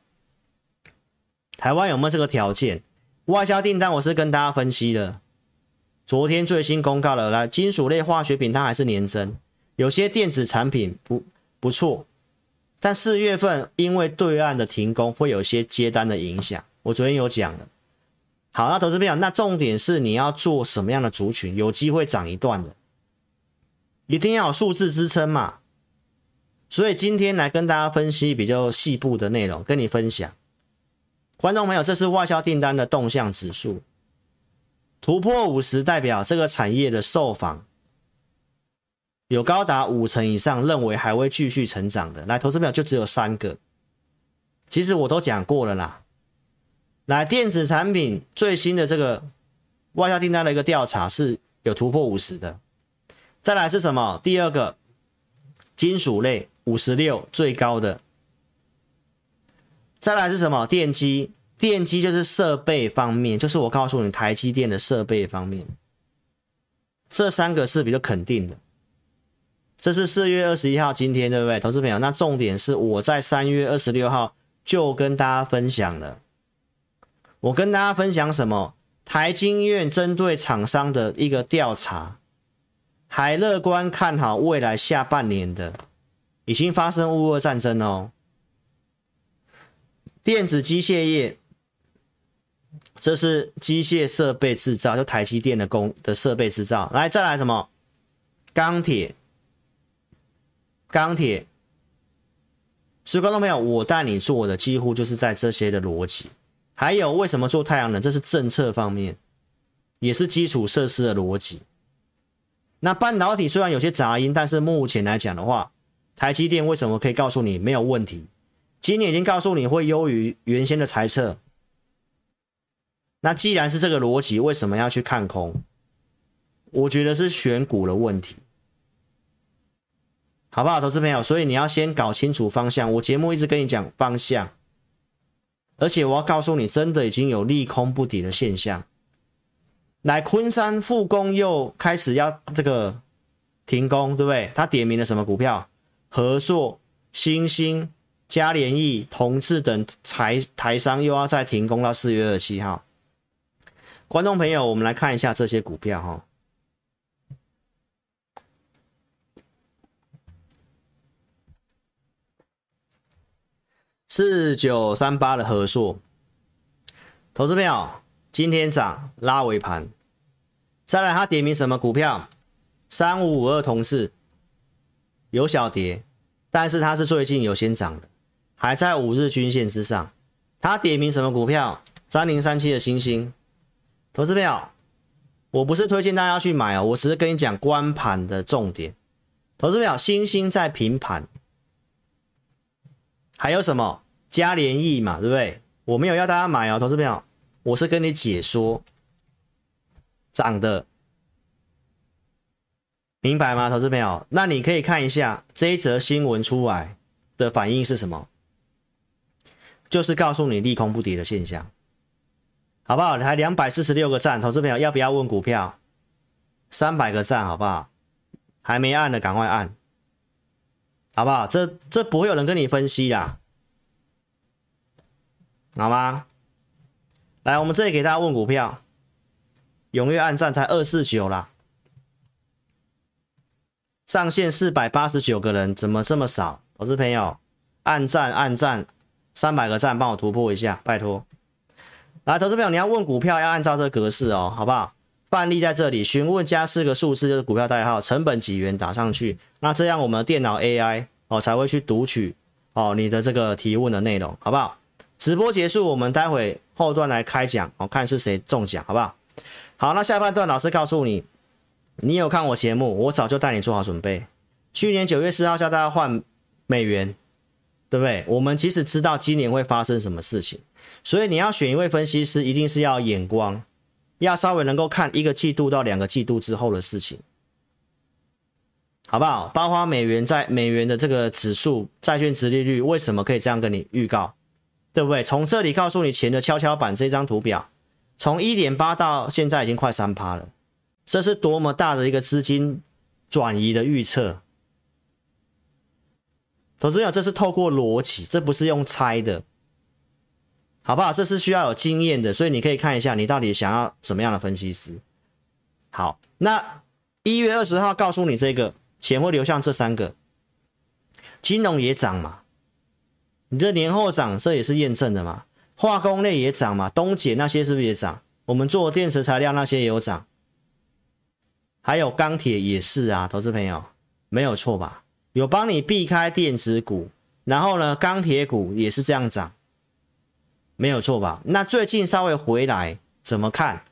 Speaker 1: 台湾有没有这个条件？外销订单我是跟大家分析了，昨天最新公告了，来金属类化学品它还是年增，有些电子产品不不错，但四月份因为对岸的停工会有些接单的影响，我昨天有讲了。好，那投资朋友，那重点是你要做什么样的族群，有机会涨一段的，一定要有数字支撑嘛。所以今天来跟大家分析比较细部的内容，跟你分享。观众朋友，这是外销订单的动向指数，突破五十代表这个产业的受访有高达五成以上认为还会继续成长的。来，投资朋友就只有三个，其实我都讲过了啦。来，电子产品最新的这个外销订单的一个调查是有突破五十的。再来是什么？第二个金属类五十六最高的。再来是什么？电机，电机就是设备方面，就是我告诉你台积电的设备方面，这三个是比较肯定的。这是四月二十一号今天，对不对，投资朋友？那重点是我在三月二十六号就跟大家分享了，我跟大家分享什么？台经院针对厂商的一个调查，还乐观看好未来下半年的，已经发生乌俄战争哦。电子机械业，这是机械设备制造，就台积电的工的设备制造。来，再来什么？钢铁，钢铁。所以，观众朋友，我带你做的几乎就是在这些的逻辑。还有，为什么做太阳能？这是政策方面，也是基础设施的逻辑。那半导体虽然有些杂音，但是目前来讲的话，台积电为什么可以告诉你没有问题？今年已经告诉你会优于原先的猜测，那既然是这个逻辑，为什么要去看空？我觉得是选股的问题，好不好，投资朋友？所以你要先搞清楚方向。我节目一直跟你讲方向，而且我要告诉你，真的已经有利空不敌的现象。来，昆山复工又开始要这个停工，对不对？他点名了什么股票？和硕、欣兴。嘉联益、同志等台台商又要再停工到四月二十七号。观众朋友，我们来看一下这些股票哈。四九三八的和硕，投资朋友，今天涨拉尾盘。再来，他点名什么股票？三五五二同致，有小跌，但是它是最近有先涨的。还在五日均线之上，他点名什么股票？三零三七的星星，投资票，我不是推荐大家去买哦，我只是跟你讲关盘的重点。投资票，星星在平盘，还有什么？嘉联益嘛，对不对？我没有要大家买哦，投资票，我是跟你解说涨的，明白吗？投资票，那你可以看一下这一则新闻出来的反应是什么？就是告诉你利空不跌的现象，好不好？还两百四十六个赞，投资朋友要不要问股票？三百个赞，好不好？还没按的赶快按，好不好？这这不会有人跟你分析的，好吗？来，我们这里给大家问股票，踊跃按赞才二四九啦，上线四百八十九个人，怎么这么少？投资朋友按赞按赞。三百个赞，帮我突破一下，拜托。来，投资朋友，你要问股票，要按照这个格式哦，好不好？范例在这里，询问加四个数字就是股票代号，成本几元打上去，那这样我们电脑 AI 哦才会去读取哦你的这个提问的内容，好不好？直播结束，我们待会后段来开奖哦，看是谁中奖，好不好？好，那下半段老师告诉你，你有看我节目，我早就带你做好准备。去年九月四号叫大家换美元。对不对？我们其实知道今年会发生什么事情，所以你要选一位分析师，一定是要眼光，要稍微能够看一个季度到两个季度之后的事情，好不好？包括美元在美元的这个指数、债券殖利率，为什么可以这样跟你预告？对不对？从这里告诉你钱的跷跷板这张图表，从一点八到现在已经快三趴了，这是多么大的一个资金转移的预测。投资友，这是透过逻辑，这不是用猜的。好不好？这是需要有经验的，所以你可以看一下你到底想要怎么样的分析师。好，那一月二十号告诉你这个钱会流向这三个，金融也涨嘛，你这年后涨，这也是验证的嘛。化工类也涨嘛，东碱那些是不是也涨？我们做电池材料那些也有涨，还有钢铁也是啊，投资朋友没有错吧？有帮你避开电子股，然后呢，钢铁股也是这样涨，没有错吧？那最近稍微回来怎么看？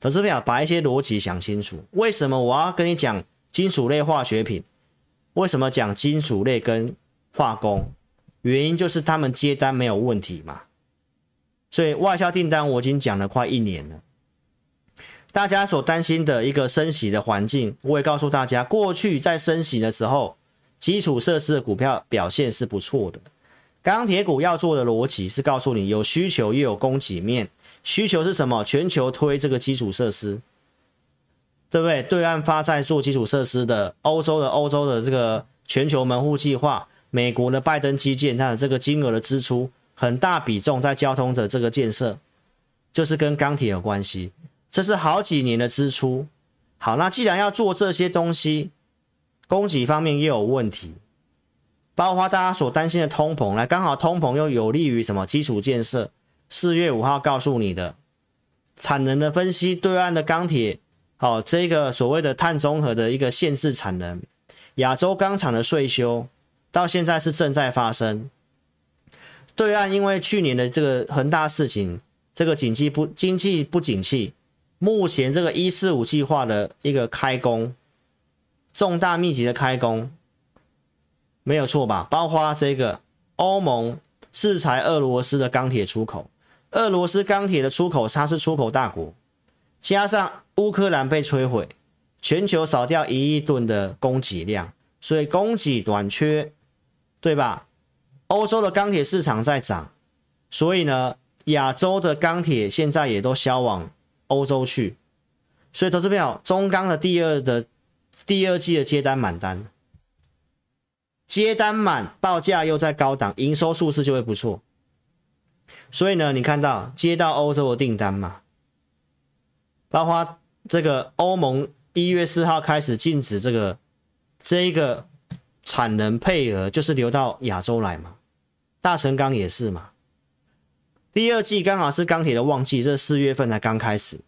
Speaker 1: 投资朋友把一些逻辑想清楚，为什么我要跟你讲金属类化学品？为什么讲金属类跟化工？原因就是他们接单没有问题嘛。所以外销订单我已经讲了快一年了，大家所担心的一个升息的环境，我也告诉大家，过去在升息的时候，基础设施的股票表现是不错的。钢铁股要做的逻辑是告诉你，有需求又有供给面，需求是什么？全球推这个基础设施，对不对？对岸发债做基础设施的，欧洲的欧洲的这个全球门户计划，美国的拜登基建，它的这个金额的支出。很大比重在交通的这个建设，就是跟钢铁有关系，这是好几年的支出。好，那既然要做这些东西，供给方面又有问题，包括大家所担心的通膨，来刚好通膨又有利于什么基础建设？四月五号告诉你的产能的分析，对岸的钢铁，好，这个所谓的碳中和的一个限制产能，亚洲钢厂的税修，到现在是正在发生。对岸因为去年的这个恒大事情，这个经济不经济不景气，目前这个一四五计划的一个开工，重大密集的开工，没有错吧？包括这个欧盟制裁俄罗斯的钢铁出口，俄罗斯钢铁的出口它是出口大国，加上乌克兰被摧毁，全球少掉一亿吨的供给量，所以供给短缺，对吧？欧洲的钢铁市场在涨，所以呢，亚洲的钢铁现在也都销往欧洲去，所以投资票中钢的第二的第二季的接单满单，接单满，报价又在高档，营收数字就会不错。所以呢，你看到接到欧洲的订单嘛，包括这个欧盟一月四号开始禁止这个这一个产能配额，就是流到亚洲来嘛。大成钢也是嘛，第二季刚好是钢铁的旺季，这四月份才刚开始，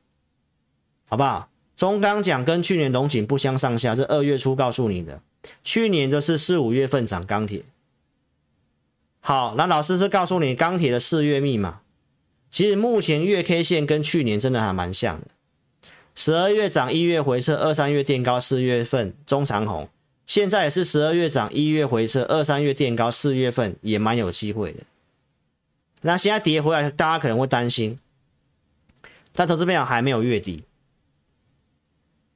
Speaker 1: 好不好？中钢讲跟去年荣景不相上下，是二月初告诉你的，去年的是四五月份涨钢铁。好，那老师是告诉你钢铁的四月密码，其实目前月 K 线跟去年真的还蛮像的，十二月涨，一月回撤，二三月垫高，四月份中长红。现在也是十二月涨，一月回撤，二三月垫高，四月份也蛮有机会的。那现在跌回来，大家可能会担心，但投资朋友还没有月底，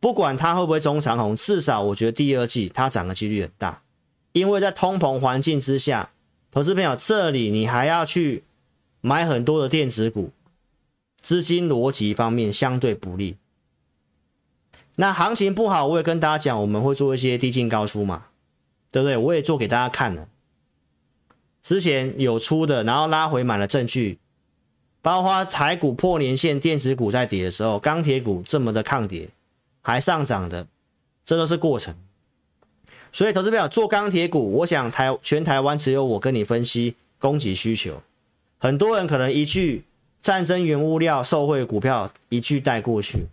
Speaker 1: 不管它会不会中长红，至少我觉得第二季它涨的几率很大，因为在通膨环境之下，投资朋友这里你还要去买很多的电子股，资金逻辑方面相对不利。那行情不好，我也跟大家讲，我们会做一些低进高出嘛，对不对？我也做给大家看了，之前有出的，然后拉回买了证据，包括台股破年线，电子股在跌的时候，钢铁股这么的抗跌，还上涨的，这都是过程。所以投资朋友做钢铁股，我想台全台湾只有我跟你分析供给需求，很多人可能一句战争原物料受惠股票一句带过去。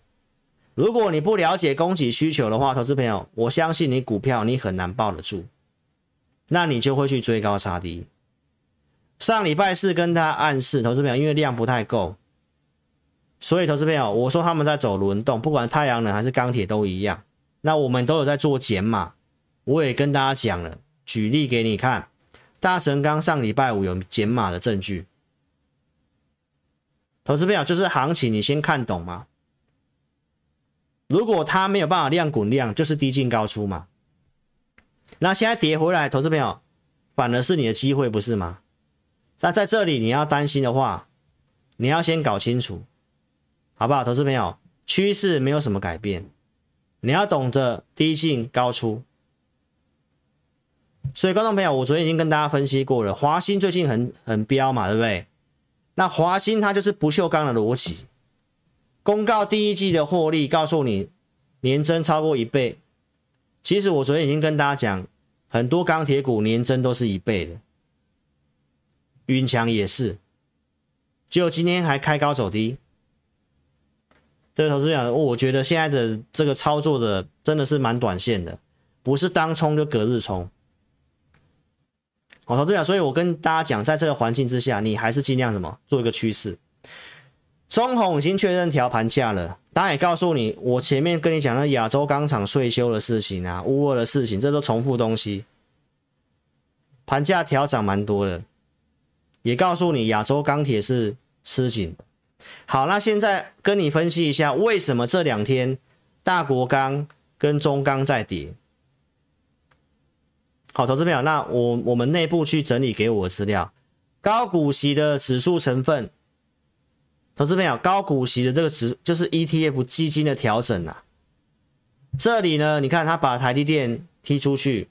Speaker 1: 如果你不了解供给需求的话，投资朋友，我相信你股票你很难抱得住，那你就会去追高杀低。上礼拜四跟他暗示，投资朋友因为量不太够，所以投资朋友我说他们在走轮动，不管太阳能还是钢铁都一样。那我们都有在做减码，我也跟大家讲了，举例给你看，大神刚上礼拜五有减码的证据。投资朋友就是行情，你先看懂吗？如果它没有办法量滚量，就是低进高出嘛。那现在跌回来，投资朋友反而是你的机会，不是吗？那在这里你要担心的话，你要先搞清楚，好不好？投资朋友，趋势没有什么改变，你要懂得低进高出。所以，观众朋友，我昨天已经跟大家分析过了，华兴最近很很飙嘛，对不对？那华新它就是不锈钢的逻辑，公告第一季的获利，告诉你年增超过一倍。其实我昨天已经跟大家讲，很多钢铁股年增都是一倍的，云强也是，就今天还开高走低。这个投资讲，我觉得现在的这个操作的真的是蛮短线的，不是当冲就隔日冲。好，投资讲，所以我跟大家讲，在这个环境之下，你还是尽量什么做一个趋势。中鸿已经确认调盘价了，当然也告诉你，我前面跟你讲的亚洲钢厂税修的事情啊，乌俄的事情，这都重复东西。盘价调涨蛮多的，也告诉你亚洲钢铁是吃紧的。好，那现在跟你分析一下，为什么这两天大国钢跟中钢在跌？好，投资朋友，那我我们内部去整理给我的资料，高股息的指数成分，投资朋友，高股息的这个指就是 ETF 基金的调整啊。这里呢，你看他把台积电踢出去，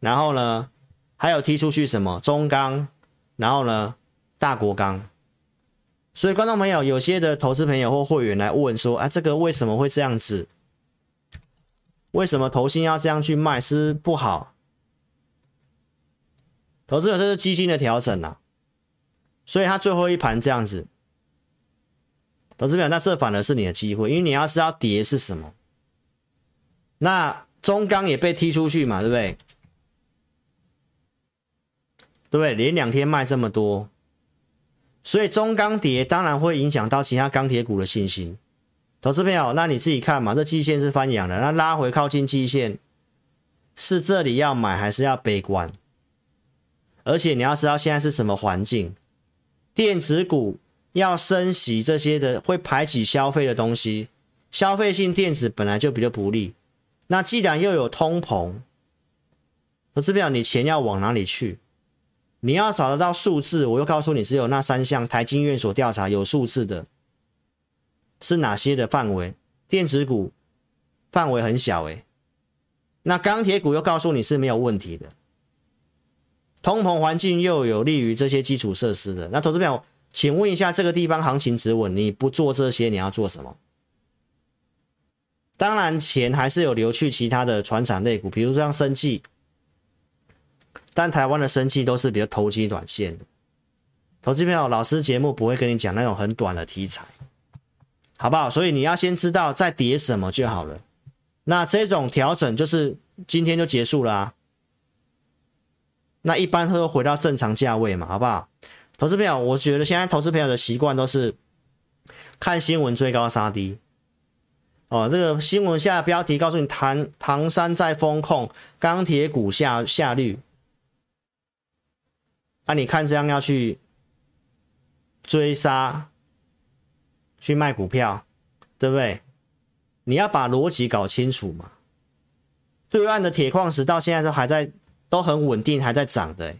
Speaker 1: 然后呢，还有踢出去什么中钢，然后呢，大国钢。所以观众朋友，有些的投资朋友或会员来问说，啊，这个为什么会这样子？为什么投信要这样去卖？是不好？投资者，这是基金的调整啊，所以他最后一盘这样子，投资者，那这反而是你的机会，因为你要知道跌是什么。那中钢也被踢出去嘛，对不对？对不对？连两天卖这么多，所以中钢跌当然会影响到其他钢铁股的信心。投资朋友，那你自己看嘛，这季线是翻阳的，那拉回靠近季线，是这里要买还是要悲观？而且你要知道现在是什么环境，电子股要升息这些的会排挤消费的东西，消费性电子本来就比较不利。那既然又有通膨，投资朋友你钱要往哪里去？你要找得到数字，我又告诉你，只有那三项台经院所调查有数字的，是哪些的范围？电子股范围很小诶，那钢铁股又告诉你是没有问题的。通膨环境又有利于这些基础设施的，那投资朋友，请问一下，这个地方行情止稳，你不做这些，你要做什么？当然，钱还是有流去其他的船产类股，比如说像生技，但台湾的生技都是比较投机短线的。投资朋友，老师节目不会跟你讲那种很短的题材，好不好？所以你要先知道在跌什么就好了。那这种调整就是今天就结束了啊。那一般会回到正常价位嘛，好不好？投资朋友，我觉得现在投资朋友的习惯都是看新闻追高杀低。哦，这个新闻下的标题告诉你唐唐山在风控，钢铁股下下绿。那、啊、你看这样要去追杀，去卖股票，对不对？你要把逻辑搞清楚嘛。对岸的铁矿石到现在都还在。都很稳定，还在涨的，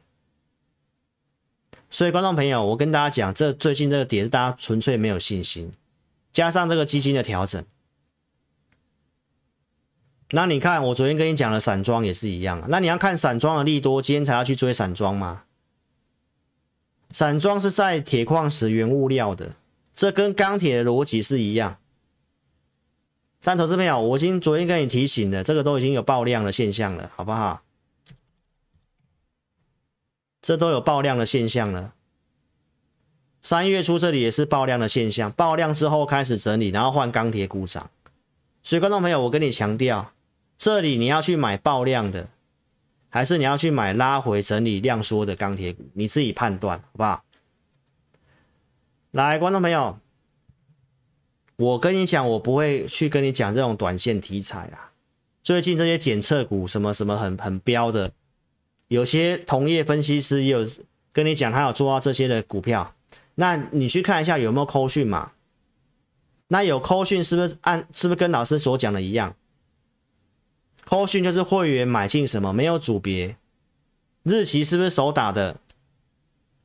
Speaker 1: 所以观众朋友，我跟大家讲，这最近这个点是大家纯粹没有信心，加上这个基金的调整，那你看我昨天跟你讲的散装也是一样，那你要看散装的利多，今天才要去追散装吗？散装是在铁矿石原物料的，这跟钢铁的逻辑是一样，但投资朋友，我已经昨天跟你提醒了，这个都已经有爆量的现象了，好不好？这都有爆量的现象了。三月初这里也是爆量的现象，爆量之后开始整理，然后换钢铁股涨。所以观众朋友，我跟你强调，这里你要去买爆量的，还是你要去买拉回整理量缩的钢铁股，你自己判断，好不好？来，观众朋友，我跟你讲，我不会去跟你讲这种短线题材啦。最近这些检测股什么什么很很飙的。有些同业分析师也有跟你讲，他有做到这些的股票，那你去看一下有没有扣讯嘛？那有扣讯是不是按是不是跟老师所讲的一样？扣讯就是会员买进什么没有组别，日期是不是手打的？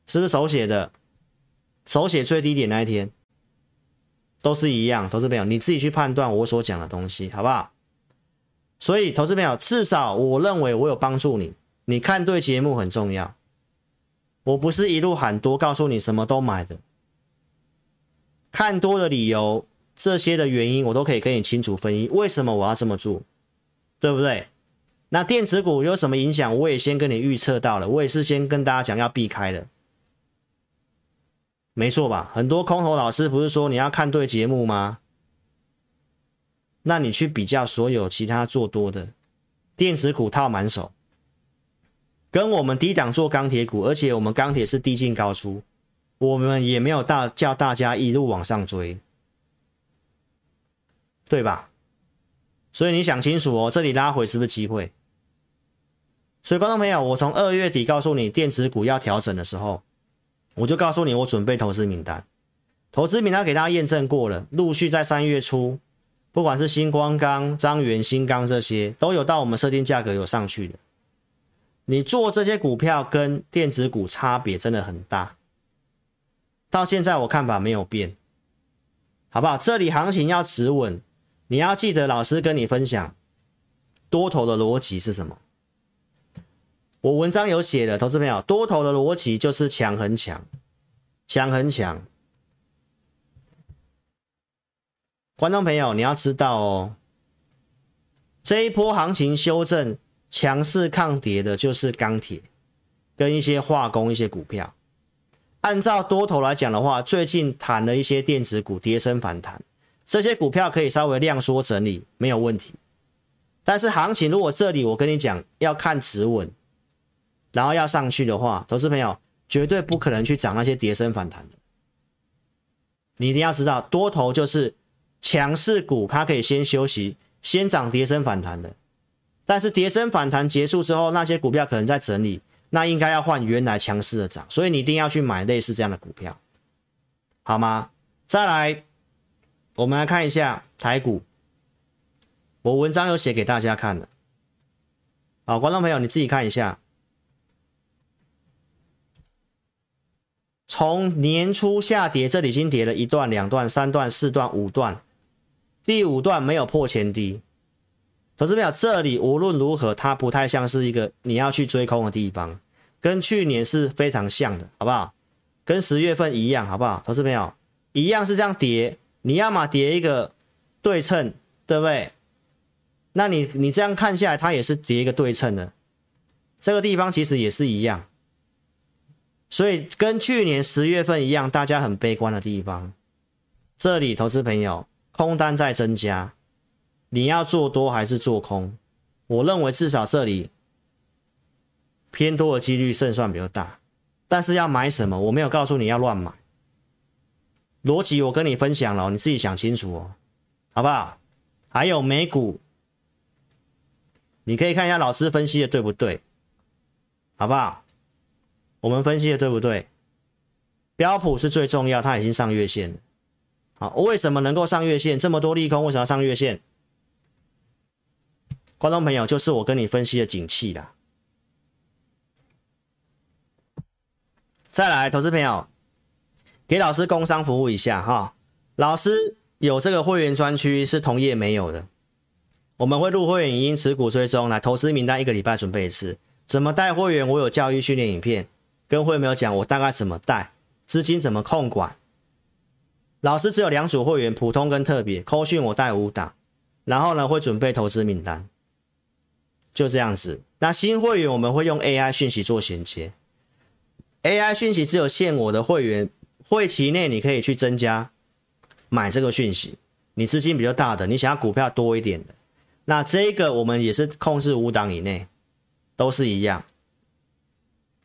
Speaker 1: 是不是手写的？手写最低点那一天都是一样，投资朋友你自己去判断我所讲的东西好不好？所以投资朋友至少我认为我有帮助你。你看对节目很重要，我不是一路喊多，告诉你什么都买的。看多的理由，这些的原因，我都可以跟你清楚分析，为什么我要这么做，对不对？那电子股有什么影响，我也先跟你预测到了，我也是先跟大家讲要避开的，没错吧？很多空头老师不是说你要看对节目吗？那你去比较所有其他做多的电子股套满手。跟我们低档做钢铁股，而且我们钢铁是低进高出，我们也没有大叫大家一路往上追，对吧？所以你想清楚哦，这里拉回是不是机会？所以观众朋友，我从二月底告诉你电子股要调整的时候，我就告诉你我准备投资名单，投资名单给大家验证过了，陆续在三月初，不管是新光钢、彰源、新钢这些，都有到我们设定价格有上去的。你做这些股票跟电子股差别真的很大，到现在我看法没有变，好不好？这里行情要持稳，你要记得老师跟你分享多头的逻辑是什么？我文章有写的，投资朋友，多头的逻辑就是强很强，强很强。观众朋友，你要知道哦，这一波行情修正。强势抗跌的就是钢铁，跟一些化工一些股票。按照多头来讲的话，最近谈了一些电子股跌升反弹，这些股票可以稍微量缩整理，没有问题。但是行情如果这里我跟你讲要看持稳，然后要上去的话，投资朋友绝对不可能去涨那些跌升反弹的。你一定要知道，多头就是强势股，它可以先休息，先涨跌升反弹的。但是跌升反弹结束之后，那些股票可能在整理，那应该要换原来强势的涨，所以你一定要去买类似这样的股票，好吗？再来，我们来看一下台股，我文章有写给大家看的，好，观众朋友你自己看一下，从年初下跌，这里已经跌了一段、两段、三段、四段、五段，第五段没有破前低。投资表这里无论如何，它不太像是一个你要去追空的地方，跟去年是非常像的，好不好？跟十月份一样，好不好？投资朋友一样是这样跌，你要么叠一个对称，对不对？那你你这样看下来，它也是叠一个对称的，这个地方其实也是一样，所以跟去年十月份一样，大家很悲观的地方，这里投资朋友空单在增加。你要做多还是做空？我认为至少这里偏多的几率胜算比较大。但是要买什么？我没有告诉你要乱买。逻辑我跟你分享了，你自己想清楚哦，好不好？还有美股，你可以看一下老师分析的对不对，好不好？我们分析的对不对？标普是最重要，它已经上月线了。好，为什么能够上月线？这么多利空，为什么要上月线？观众朋友，就是我跟你分析的景气啦。再来，投资朋友，给老师工商服务一下哈。老师有这个会员专区是同业没有的，我们会录会员影音、持股追踪，来投资名单一个礼拜准备一次。怎么带会员？我有教育训练影片，跟会员有讲我大概怎么带，资金怎么控管。老师只有两组会员，普通跟特别，扣讯我带五档，然后呢会准备投资名单。就这样子，那新会员我们会用 AI 讯息做衔接，AI 讯息只有限我的会员会期内你可以去增加买这个讯息，你资金比较大的，你想要股票多一点的，那这个我们也是控制五档以内，都是一样。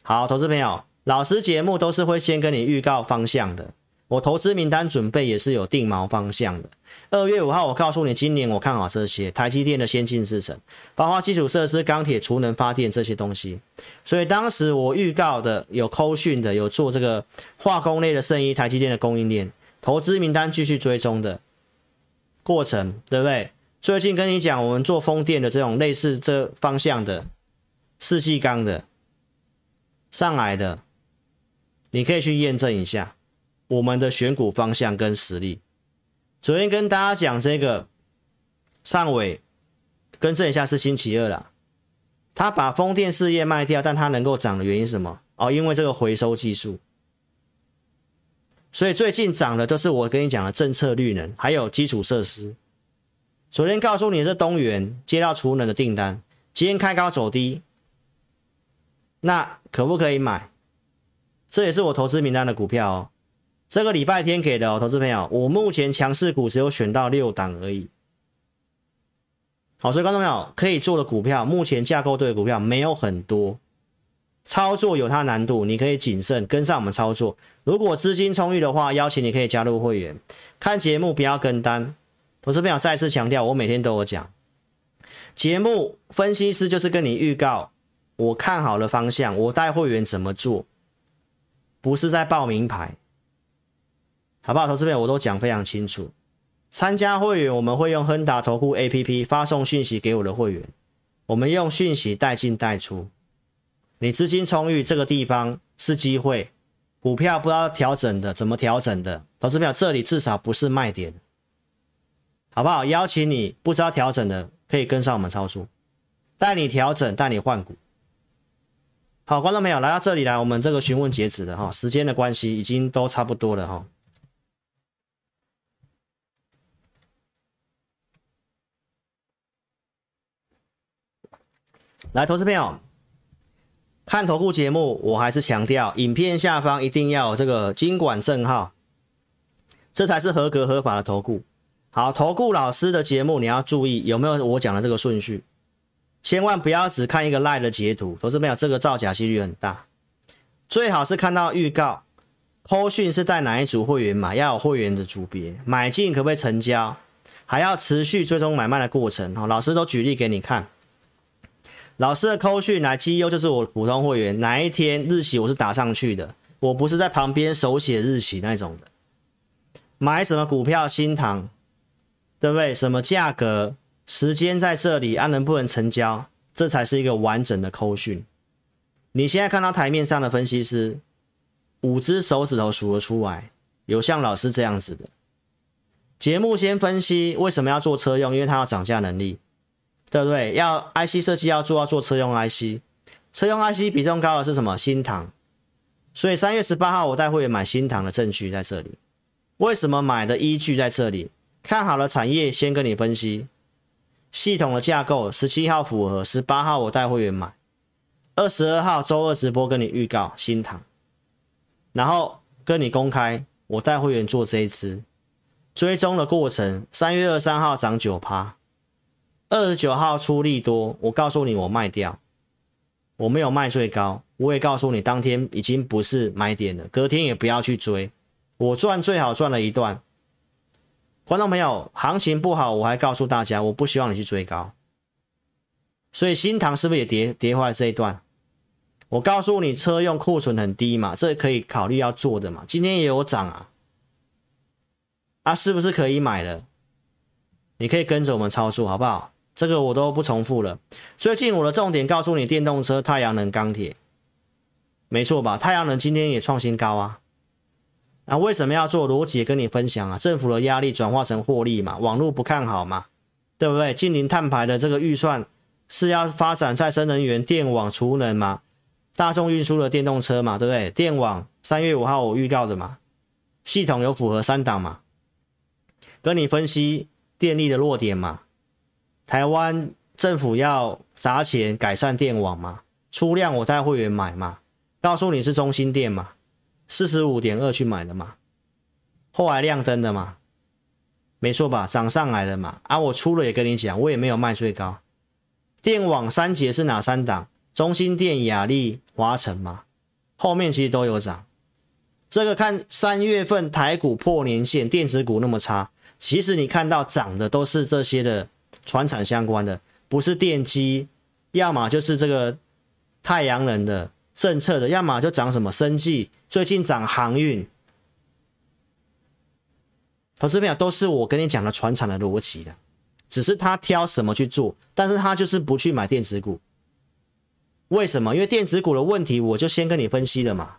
Speaker 1: 好，投资朋友，老师节目都是会先跟你预告方向的。我投资名单准备也是有定锚方向的。二月五号，我告诉你，今年我看好这些台积电的先进制程，包括基础设施、钢铁、储能发电这些东西。所以当时我预告的有扣讯的，有做这个化工类的圣衣台积电的供应链，投资名单继续追踪的过程，对不对？最近跟你讲，我们做风电的这种类似这方向的世纪钢的上来的，你可以去验证一下。我们的选股方向跟实力，昨天跟大家讲这个上尾，更正一下是星期二啦。他把风电事业卖掉，但他能够涨的原因是什么？哦，因为这个回收技术。所以最近涨的都是我跟你讲的政策绿能，还有基础设施。昨天告诉你是东元接到储能的订单，今天开高走低，那可不可以买？这也是我投资名单的股票哦。这个礼拜天给的，投资朋友，我目前强势股只有选到六档而已。好，所以观众朋友可以做的股票，目前架构对股票没有很多，操作有它难度，你可以谨慎跟上我们操作。如果资金充裕的话，邀请你可以加入会员，看节目不要跟单。投资朋友再次强调，我每天都有讲，节目分析师就是跟你预告我看好的方向，我带会员怎么做，不是在报名牌，好不好？投资朋友我都讲非常清楚。参加会员我们会用亨达投顾 APP 发送讯息给我的会员，我们用讯息带进带出。你资金充裕，这个地方是机会，股票不知道调整的怎么调整的，投资朋友这里至少不是卖点。好不好？邀请你不知道调整的，可以跟上我们操作，带你调整，带你换股。好，观众朋友来到这里来，我们这个询问截止的哈，时间的关系已经都差不多了哈。来，投资朋友看投顾节目，我还是强调，影片下方一定要有这个金管证号，这才是合格合法的投顾。好，投顾老师的节目你要注意有没有我讲的这个顺序，千万不要只看一个 LINE 的截图，投资朋友这个造假几率很大。最好是看到预告，扣讯是带哪一组会员买，要有会员的组别，买进可不可以成交，还要持续追踪买卖的过程。好，老师都举例给你看。老师的扣讯来绩优就是我普通会员，哪一天日期我是打上去的，我不是在旁边手写日期那种的。买什么股票，新塘。对不对？什么价格、时间在这里，啊，能不能成交？这才是一个完整的扣讯。你现在看到台面上的分析师，五只手指头数得出来，有像老师这样子的。节目先分析为什么要做车用，因为它要涨价能力，对不对？要 IC 设计要做，要做车用 IC，车用 IC 比重高的是什么？新唐。所以三月十八号我带会员买新唐的证据在这里。为什么买的依据在这里？看好了产业，先跟你分析系统的架构。十七号符合，十八号我带会员买，二十二号周二直播跟你预告新唐，然后跟你公开我带会员做这一支追踪的过程。三月二十三号涨九趴，二十九号出利多，我告诉你我卖掉，我没有卖最高，我也告诉你当天已经不是买点了，隔天也不要去追，我赚最好赚了一段。观众朋友，行情不好，我还告诉大家，我不希望你去追高。所以新塘是不是也跌跌坏这一段？我告诉你，车用库存很低嘛，这可以考虑要做的嘛。今天也有涨啊，啊，是不是可以买了？你可以跟着我们操作，好不好？这个我都不重复了。最近我的重点告诉你，电动车、太阳能、钢铁，没错吧？太阳能今天也创新高啊。那为什么要做逻辑跟你分享啊？政府的压力转化成获利嘛，网络不看好嘛，对不对？近零碳排的这个预算是要发展再生能源、电网、储能嘛，大众运输的电动车嘛，对不对？电网三月五号我预告的嘛，系统有符合三档嘛，跟你分析电力的弱点嘛，台湾政府要砸钱改善电网嘛，出量我带会员买嘛，告诉你是中心电嘛。四十五点二去买的嘛，后来亮灯的嘛，没错吧？涨上来了嘛。啊，我出了也跟你讲，我也没有卖最高。电网三节是哪三档？中心电、亚力、华晨嘛。后面其实都有涨。这个看三月份台股破年线，电子股那么差，其实你看到涨的都是这些的传产相关的，不是电机，要么就是这个太阳能的。政策的，要么就涨什么生计，最近涨航运，投资朋友都是我跟你讲的传产的逻辑的，只是他挑什么去做，但是他就是不去买电子股，为什么？因为电子股的问题，我就先跟你分析了嘛。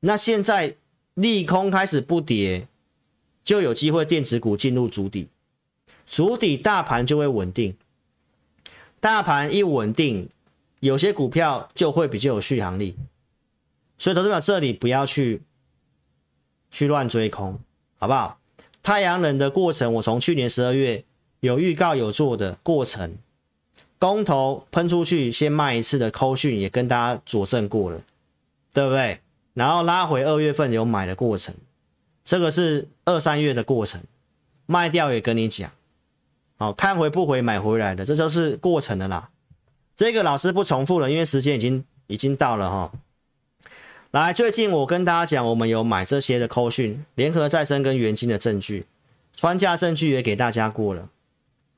Speaker 1: 那现在利空开始不跌，就有机会电子股进入主底，主底大盘就会稳定，大盘一稳定。有些股票就会比较有续航力，所以投资者这里不要去去乱追空，好不好？太阳能的过程，我从去年十二月有预告有做的过程，公投喷出去先卖一次的扣讯也跟大家佐证过了，对不对？然后拉回二月份有买的过程，这个是二三月的过程，卖掉也跟你讲，好，看回不回买回来的，这就是过程的啦。这个老师不重复了，因为时间已经已经到了哈。来，最近我跟大家讲，我们有买这些的扣讯，联合再生跟元金的证据，穿价证据也给大家过了，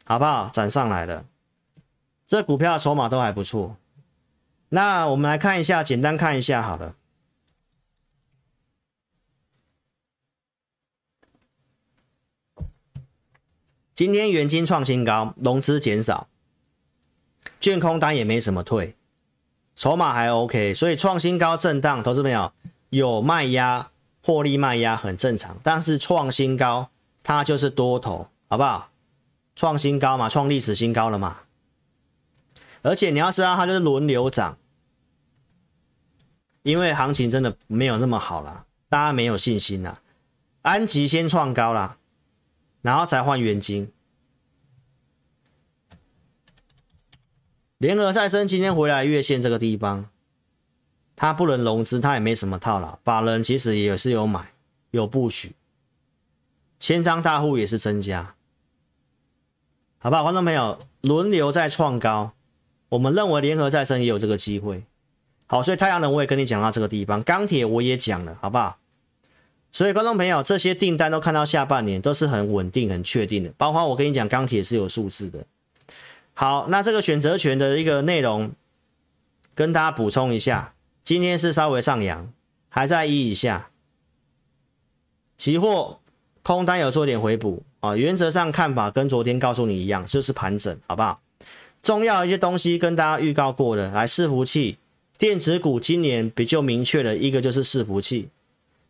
Speaker 1: 好不好？涨上来了，这股票筹码都还不错。那我们来看一下，简单看一下好了。今天元金创新高，融资减少，券空单也没什么退。筹码还 OK，所以创新高震荡，投资朋友有卖压，获利卖压很正常。但是创新高它就是多头，好不好？创新高嘛，创历史新高了嘛。而且你要知道，它就是轮流涨，因为行情真的没有那么好了，大家没有信心了。安集先创高了，然后才换元晶。联合再生今天回来月线这个地方，它不能融资，它也没什么套牢，法人其实也是有买有布局，千张大户也是增加，好不好？观众朋友轮流在创高，我们认为联合再生也有这个机会，好，所以太阳能我也跟你讲到这个地方，钢铁我也讲了，好不好？所以观众朋友这些订单都看到下半年都是很稳定、很确定的，包括我跟你讲钢铁是有数字的。好，那这个选择权的一个内容，跟大家补充一下，今天是稍微上扬，还在一以下，期货空单有做点回补啊，原则上看法跟昨天告诉你一样，就是盘整，好不好？重要一些东西跟大家预告过的，来伺服器、电子股今年比较明确的一个就是伺服器，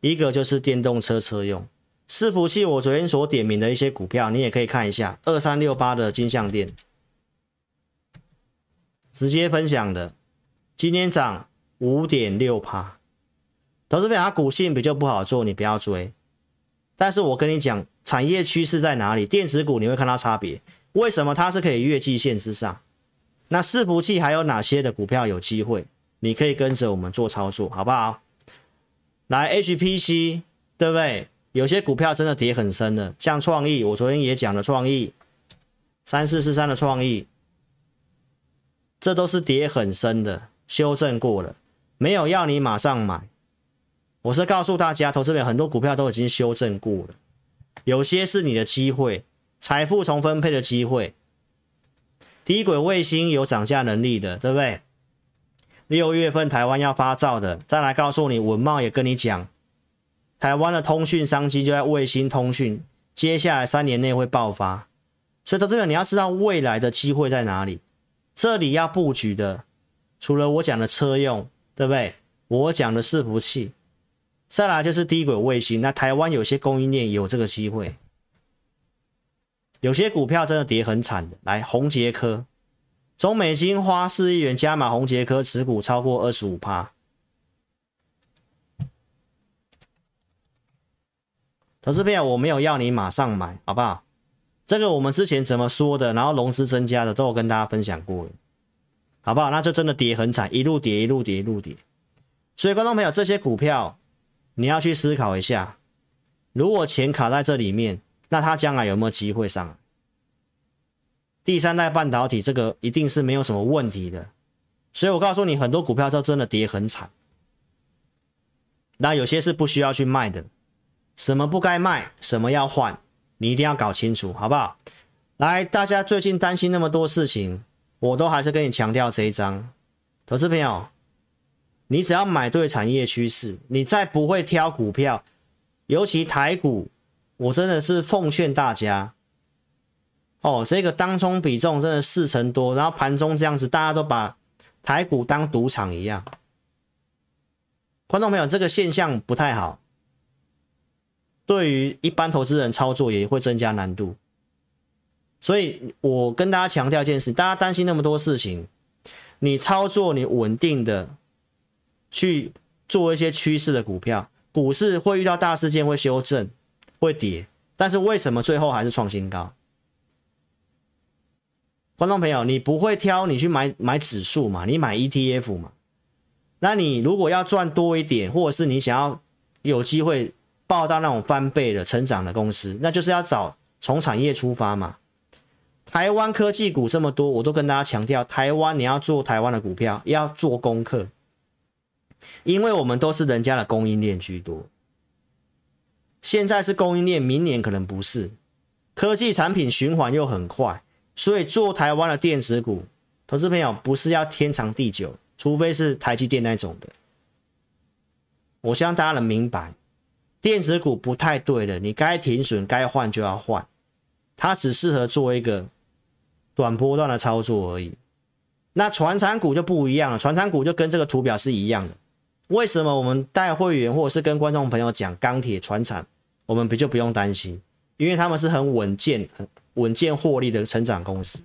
Speaker 1: 一个就是电动车车用。伺服器我昨天所点名的一些股票，你也可以看一下，二三六八的金像电。直接分享的，今天涨五点六趴，投资朋友它股性比较不好做，你不要追。但是我跟你讲，产业趋势在哪里？电子股你会看到差别，为什么它是可以月季线之上？那伺服器还有哪些的股票有机会？你可以跟着我们做操作，好不好？来 HPC，对不对？有些股票真的跌很深的，像创意，我昨天也讲了创意，三四四三的创意。这都是跌很深的，修正过了，没有要你马上买。我是告诉大家，投资者很多股票都已经修正过了，有些是你的机会，财富重分配的机会。低轨卫星有涨价能力的，对不对？六月份台湾要发照的，再来告诉你，文茂也跟你讲，台湾的通讯商机就在卫星通讯，接下来三年内会爆发。所以投资者你要知道未来的机会在哪里。这里要布局的，除了我讲的车用，对不对？我讲的伺服器，再来就是低轨卫星。那台湾有些供应链有这个机会，有些股票真的跌很惨的。来，宏捷科，中美金花四亿元加码宏杰科，持股超过二十五趴。投资朋友，我没有要你马上买，好不好？这个我们之前怎么说的，然后融资增加的都有跟大家分享过了，好不好？那就真的跌很惨，一路跌一路跌一路跌。所以观众朋友，这些股票你要去思考一下，如果钱卡在这里面，那它将来有没有机会上？第三代半导体这个一定是没有什么问题的。所以我告诉你，很多股票都真的跌很惨。那有些是不需要去卖的，什么不该卖，什么要换。你一定要搞清楚，好不好？来，大家最近担心那么多事情，我都还是跟你强调这一张。投资朋友，你只要买对产业趋势，你再不会挑股票，尤其台股，我真的是奉劝大家，哦，这个当冲比重真的四成多，然后盘中这样子，大家都把台股当赌场一样。观众朋友，这个现象不太好。对于一般投资人操作也会增加难度，所以我跟大家强调一件事：大家担心那么多事情，你操作你稳定的去做一些趋势的股票，股市会遇到大事件，会修正，会跌，但是为什么最后还是创新高？观众朋友，你不会挑你去买买指数嘛？你买 ETF 嘛？那你如果要赚多一点，或者是你想要有机会报到那种翻倍的成长的公司，那就是要找从产业出发嘛。台湾科技股这么多，我都跟大家强调，台湾你要做台湾的股票，要做功课，因为我们都是人家的供应链居多。现在是供应链，明年可能不是。科技产品循环又很快。所以做台湾的电子股，投资朋友不是要天长地久，除非是台积电那种的。我希望大家能明白，电子股不太对的，你该停损、该换就要换，它只适合做一个短波段的操作而已。那传产股就不一样了，传产股就跟这个图表是一样的。为什么我们带会员或者是跟观众朋友讲钢铁、传产，我们不就不用担心，因为他们是很稳健、很。稳健获利的成长公司，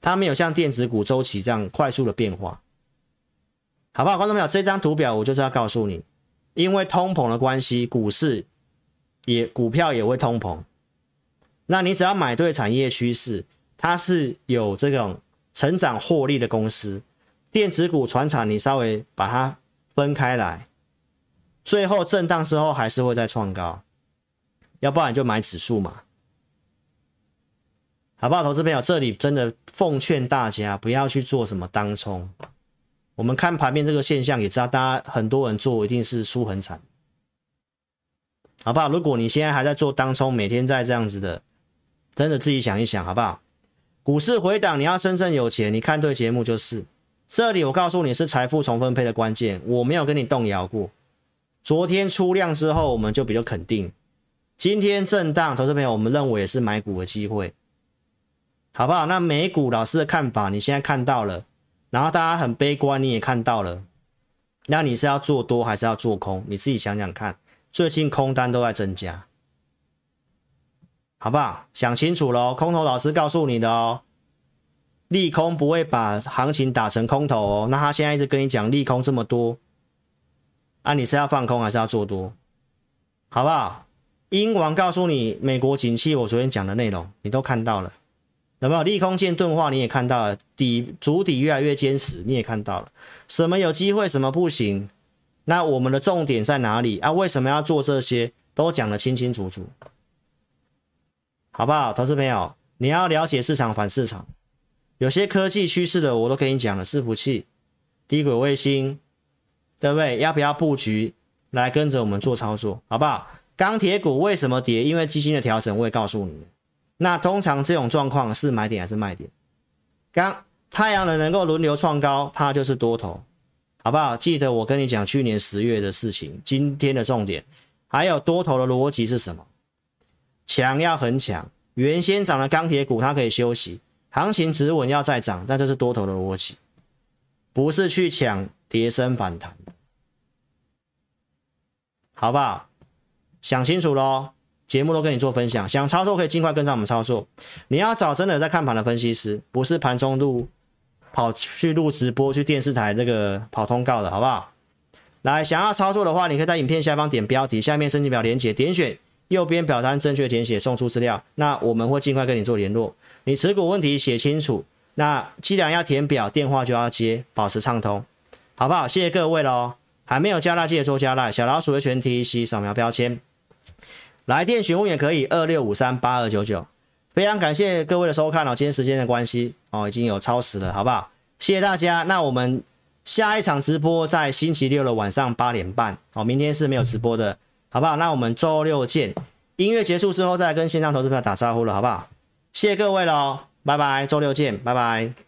Speaker 1: 它没有像电子股周期这样快速的变化，好不好？观众朋友，这张图表我就是要告诉你，因为通膨的关系，股市也股票也会通膨。那你只要买对产业趋势，它是有这种成长获利的公司，电子股、传产，你稍微把它分开来，最后震荡之后还是会再创高，要不然就买指数嘛。好不好，投资朋友，这里真的奉劝大家不要去做什么当冲。我们看盘面这个现象，也知道大家很多人做一定是输很惨，好不好？如果你现在还在做当冲，每天在这样子的，真的自己想一想，好不好？股市回档，你要真正有钱，你看对节目就是。这里我告诉你是财富重分配的关键，我没有跟你动摇过。昨天出量之后，我们就比较肯定。今天震荡，投资朋友，我们认为也是买股的机会。好不好？那美股老师的看法，你现在看到了，然后大家很悲观，你也看到了，那你是要做多还是要做空？你自己想想看。最近空单都在增加，好不好？想清楚喽。空头老师告诉你的哦，利空不会把行情打成空头哦。那他现在一直跟你讲利空这么多，啊，你是要放空还是要做多？好不好？英王告诉你美国景气，我昨天讲的内容你都看到了。有没有利空见钝化？你也看到了，底主底越来越坚实，你也看到了。什么有机会，什么不行？那我们的重点在哪里啊？为什么要做这些？都讲得清清楚楚，好不好？投资朋友，你要了解市场反市场，有些科技趋势的我都跟你讲了，伺服器、低轨卫星，对不对？要不要布局来跟着我们做操作？好不好？钢铁股为什么跌？因为基金的调整，我也告诉你。那通常这种状况是买点还是卖点？刚太阳能能够轮流创高，它就是多头，好不好？记得我跟你讲去年十月的事情，今天的重点还有多头的逻辑是什么？强要很强，原先涨的钢铁股它可以休息，行情止稳要再涨，那就是多头的逻辑，不是去抢跌升反弹，好不好？想清楚喽。节目都跟你做分享，想操作可以尽快跟上我们操作。你要找真的在看盘的分析师，不是盘中录跑去录直播去电视台那个跑通告的，好不好？来，想要操作的话，你可以在影片下方点标题，下面申请表连接，点选右边表单正确填写，送出资料，那我们会尽快跟你做联络。你持股问题写清楚，那既然要填表，电话就要接，保持畅通，好不好？谢谢各位喽，还没有加赖记得做加赖，小老鼠的全 T C 扫描标签。来电询问也可以，二六五三八二九九。非常感谢各位的收看哦，今天时间的关系哦，已经有超时了，好不好？谢谢大家。那我们下一场直播在星期六的晚上八点半哦，明天是没有直播的，好不好？那我们周六见。音乐结束之后再跟线上投资朋友打招呼了，好不好？谢谢各位喽，拜拜，周六见，拜拜。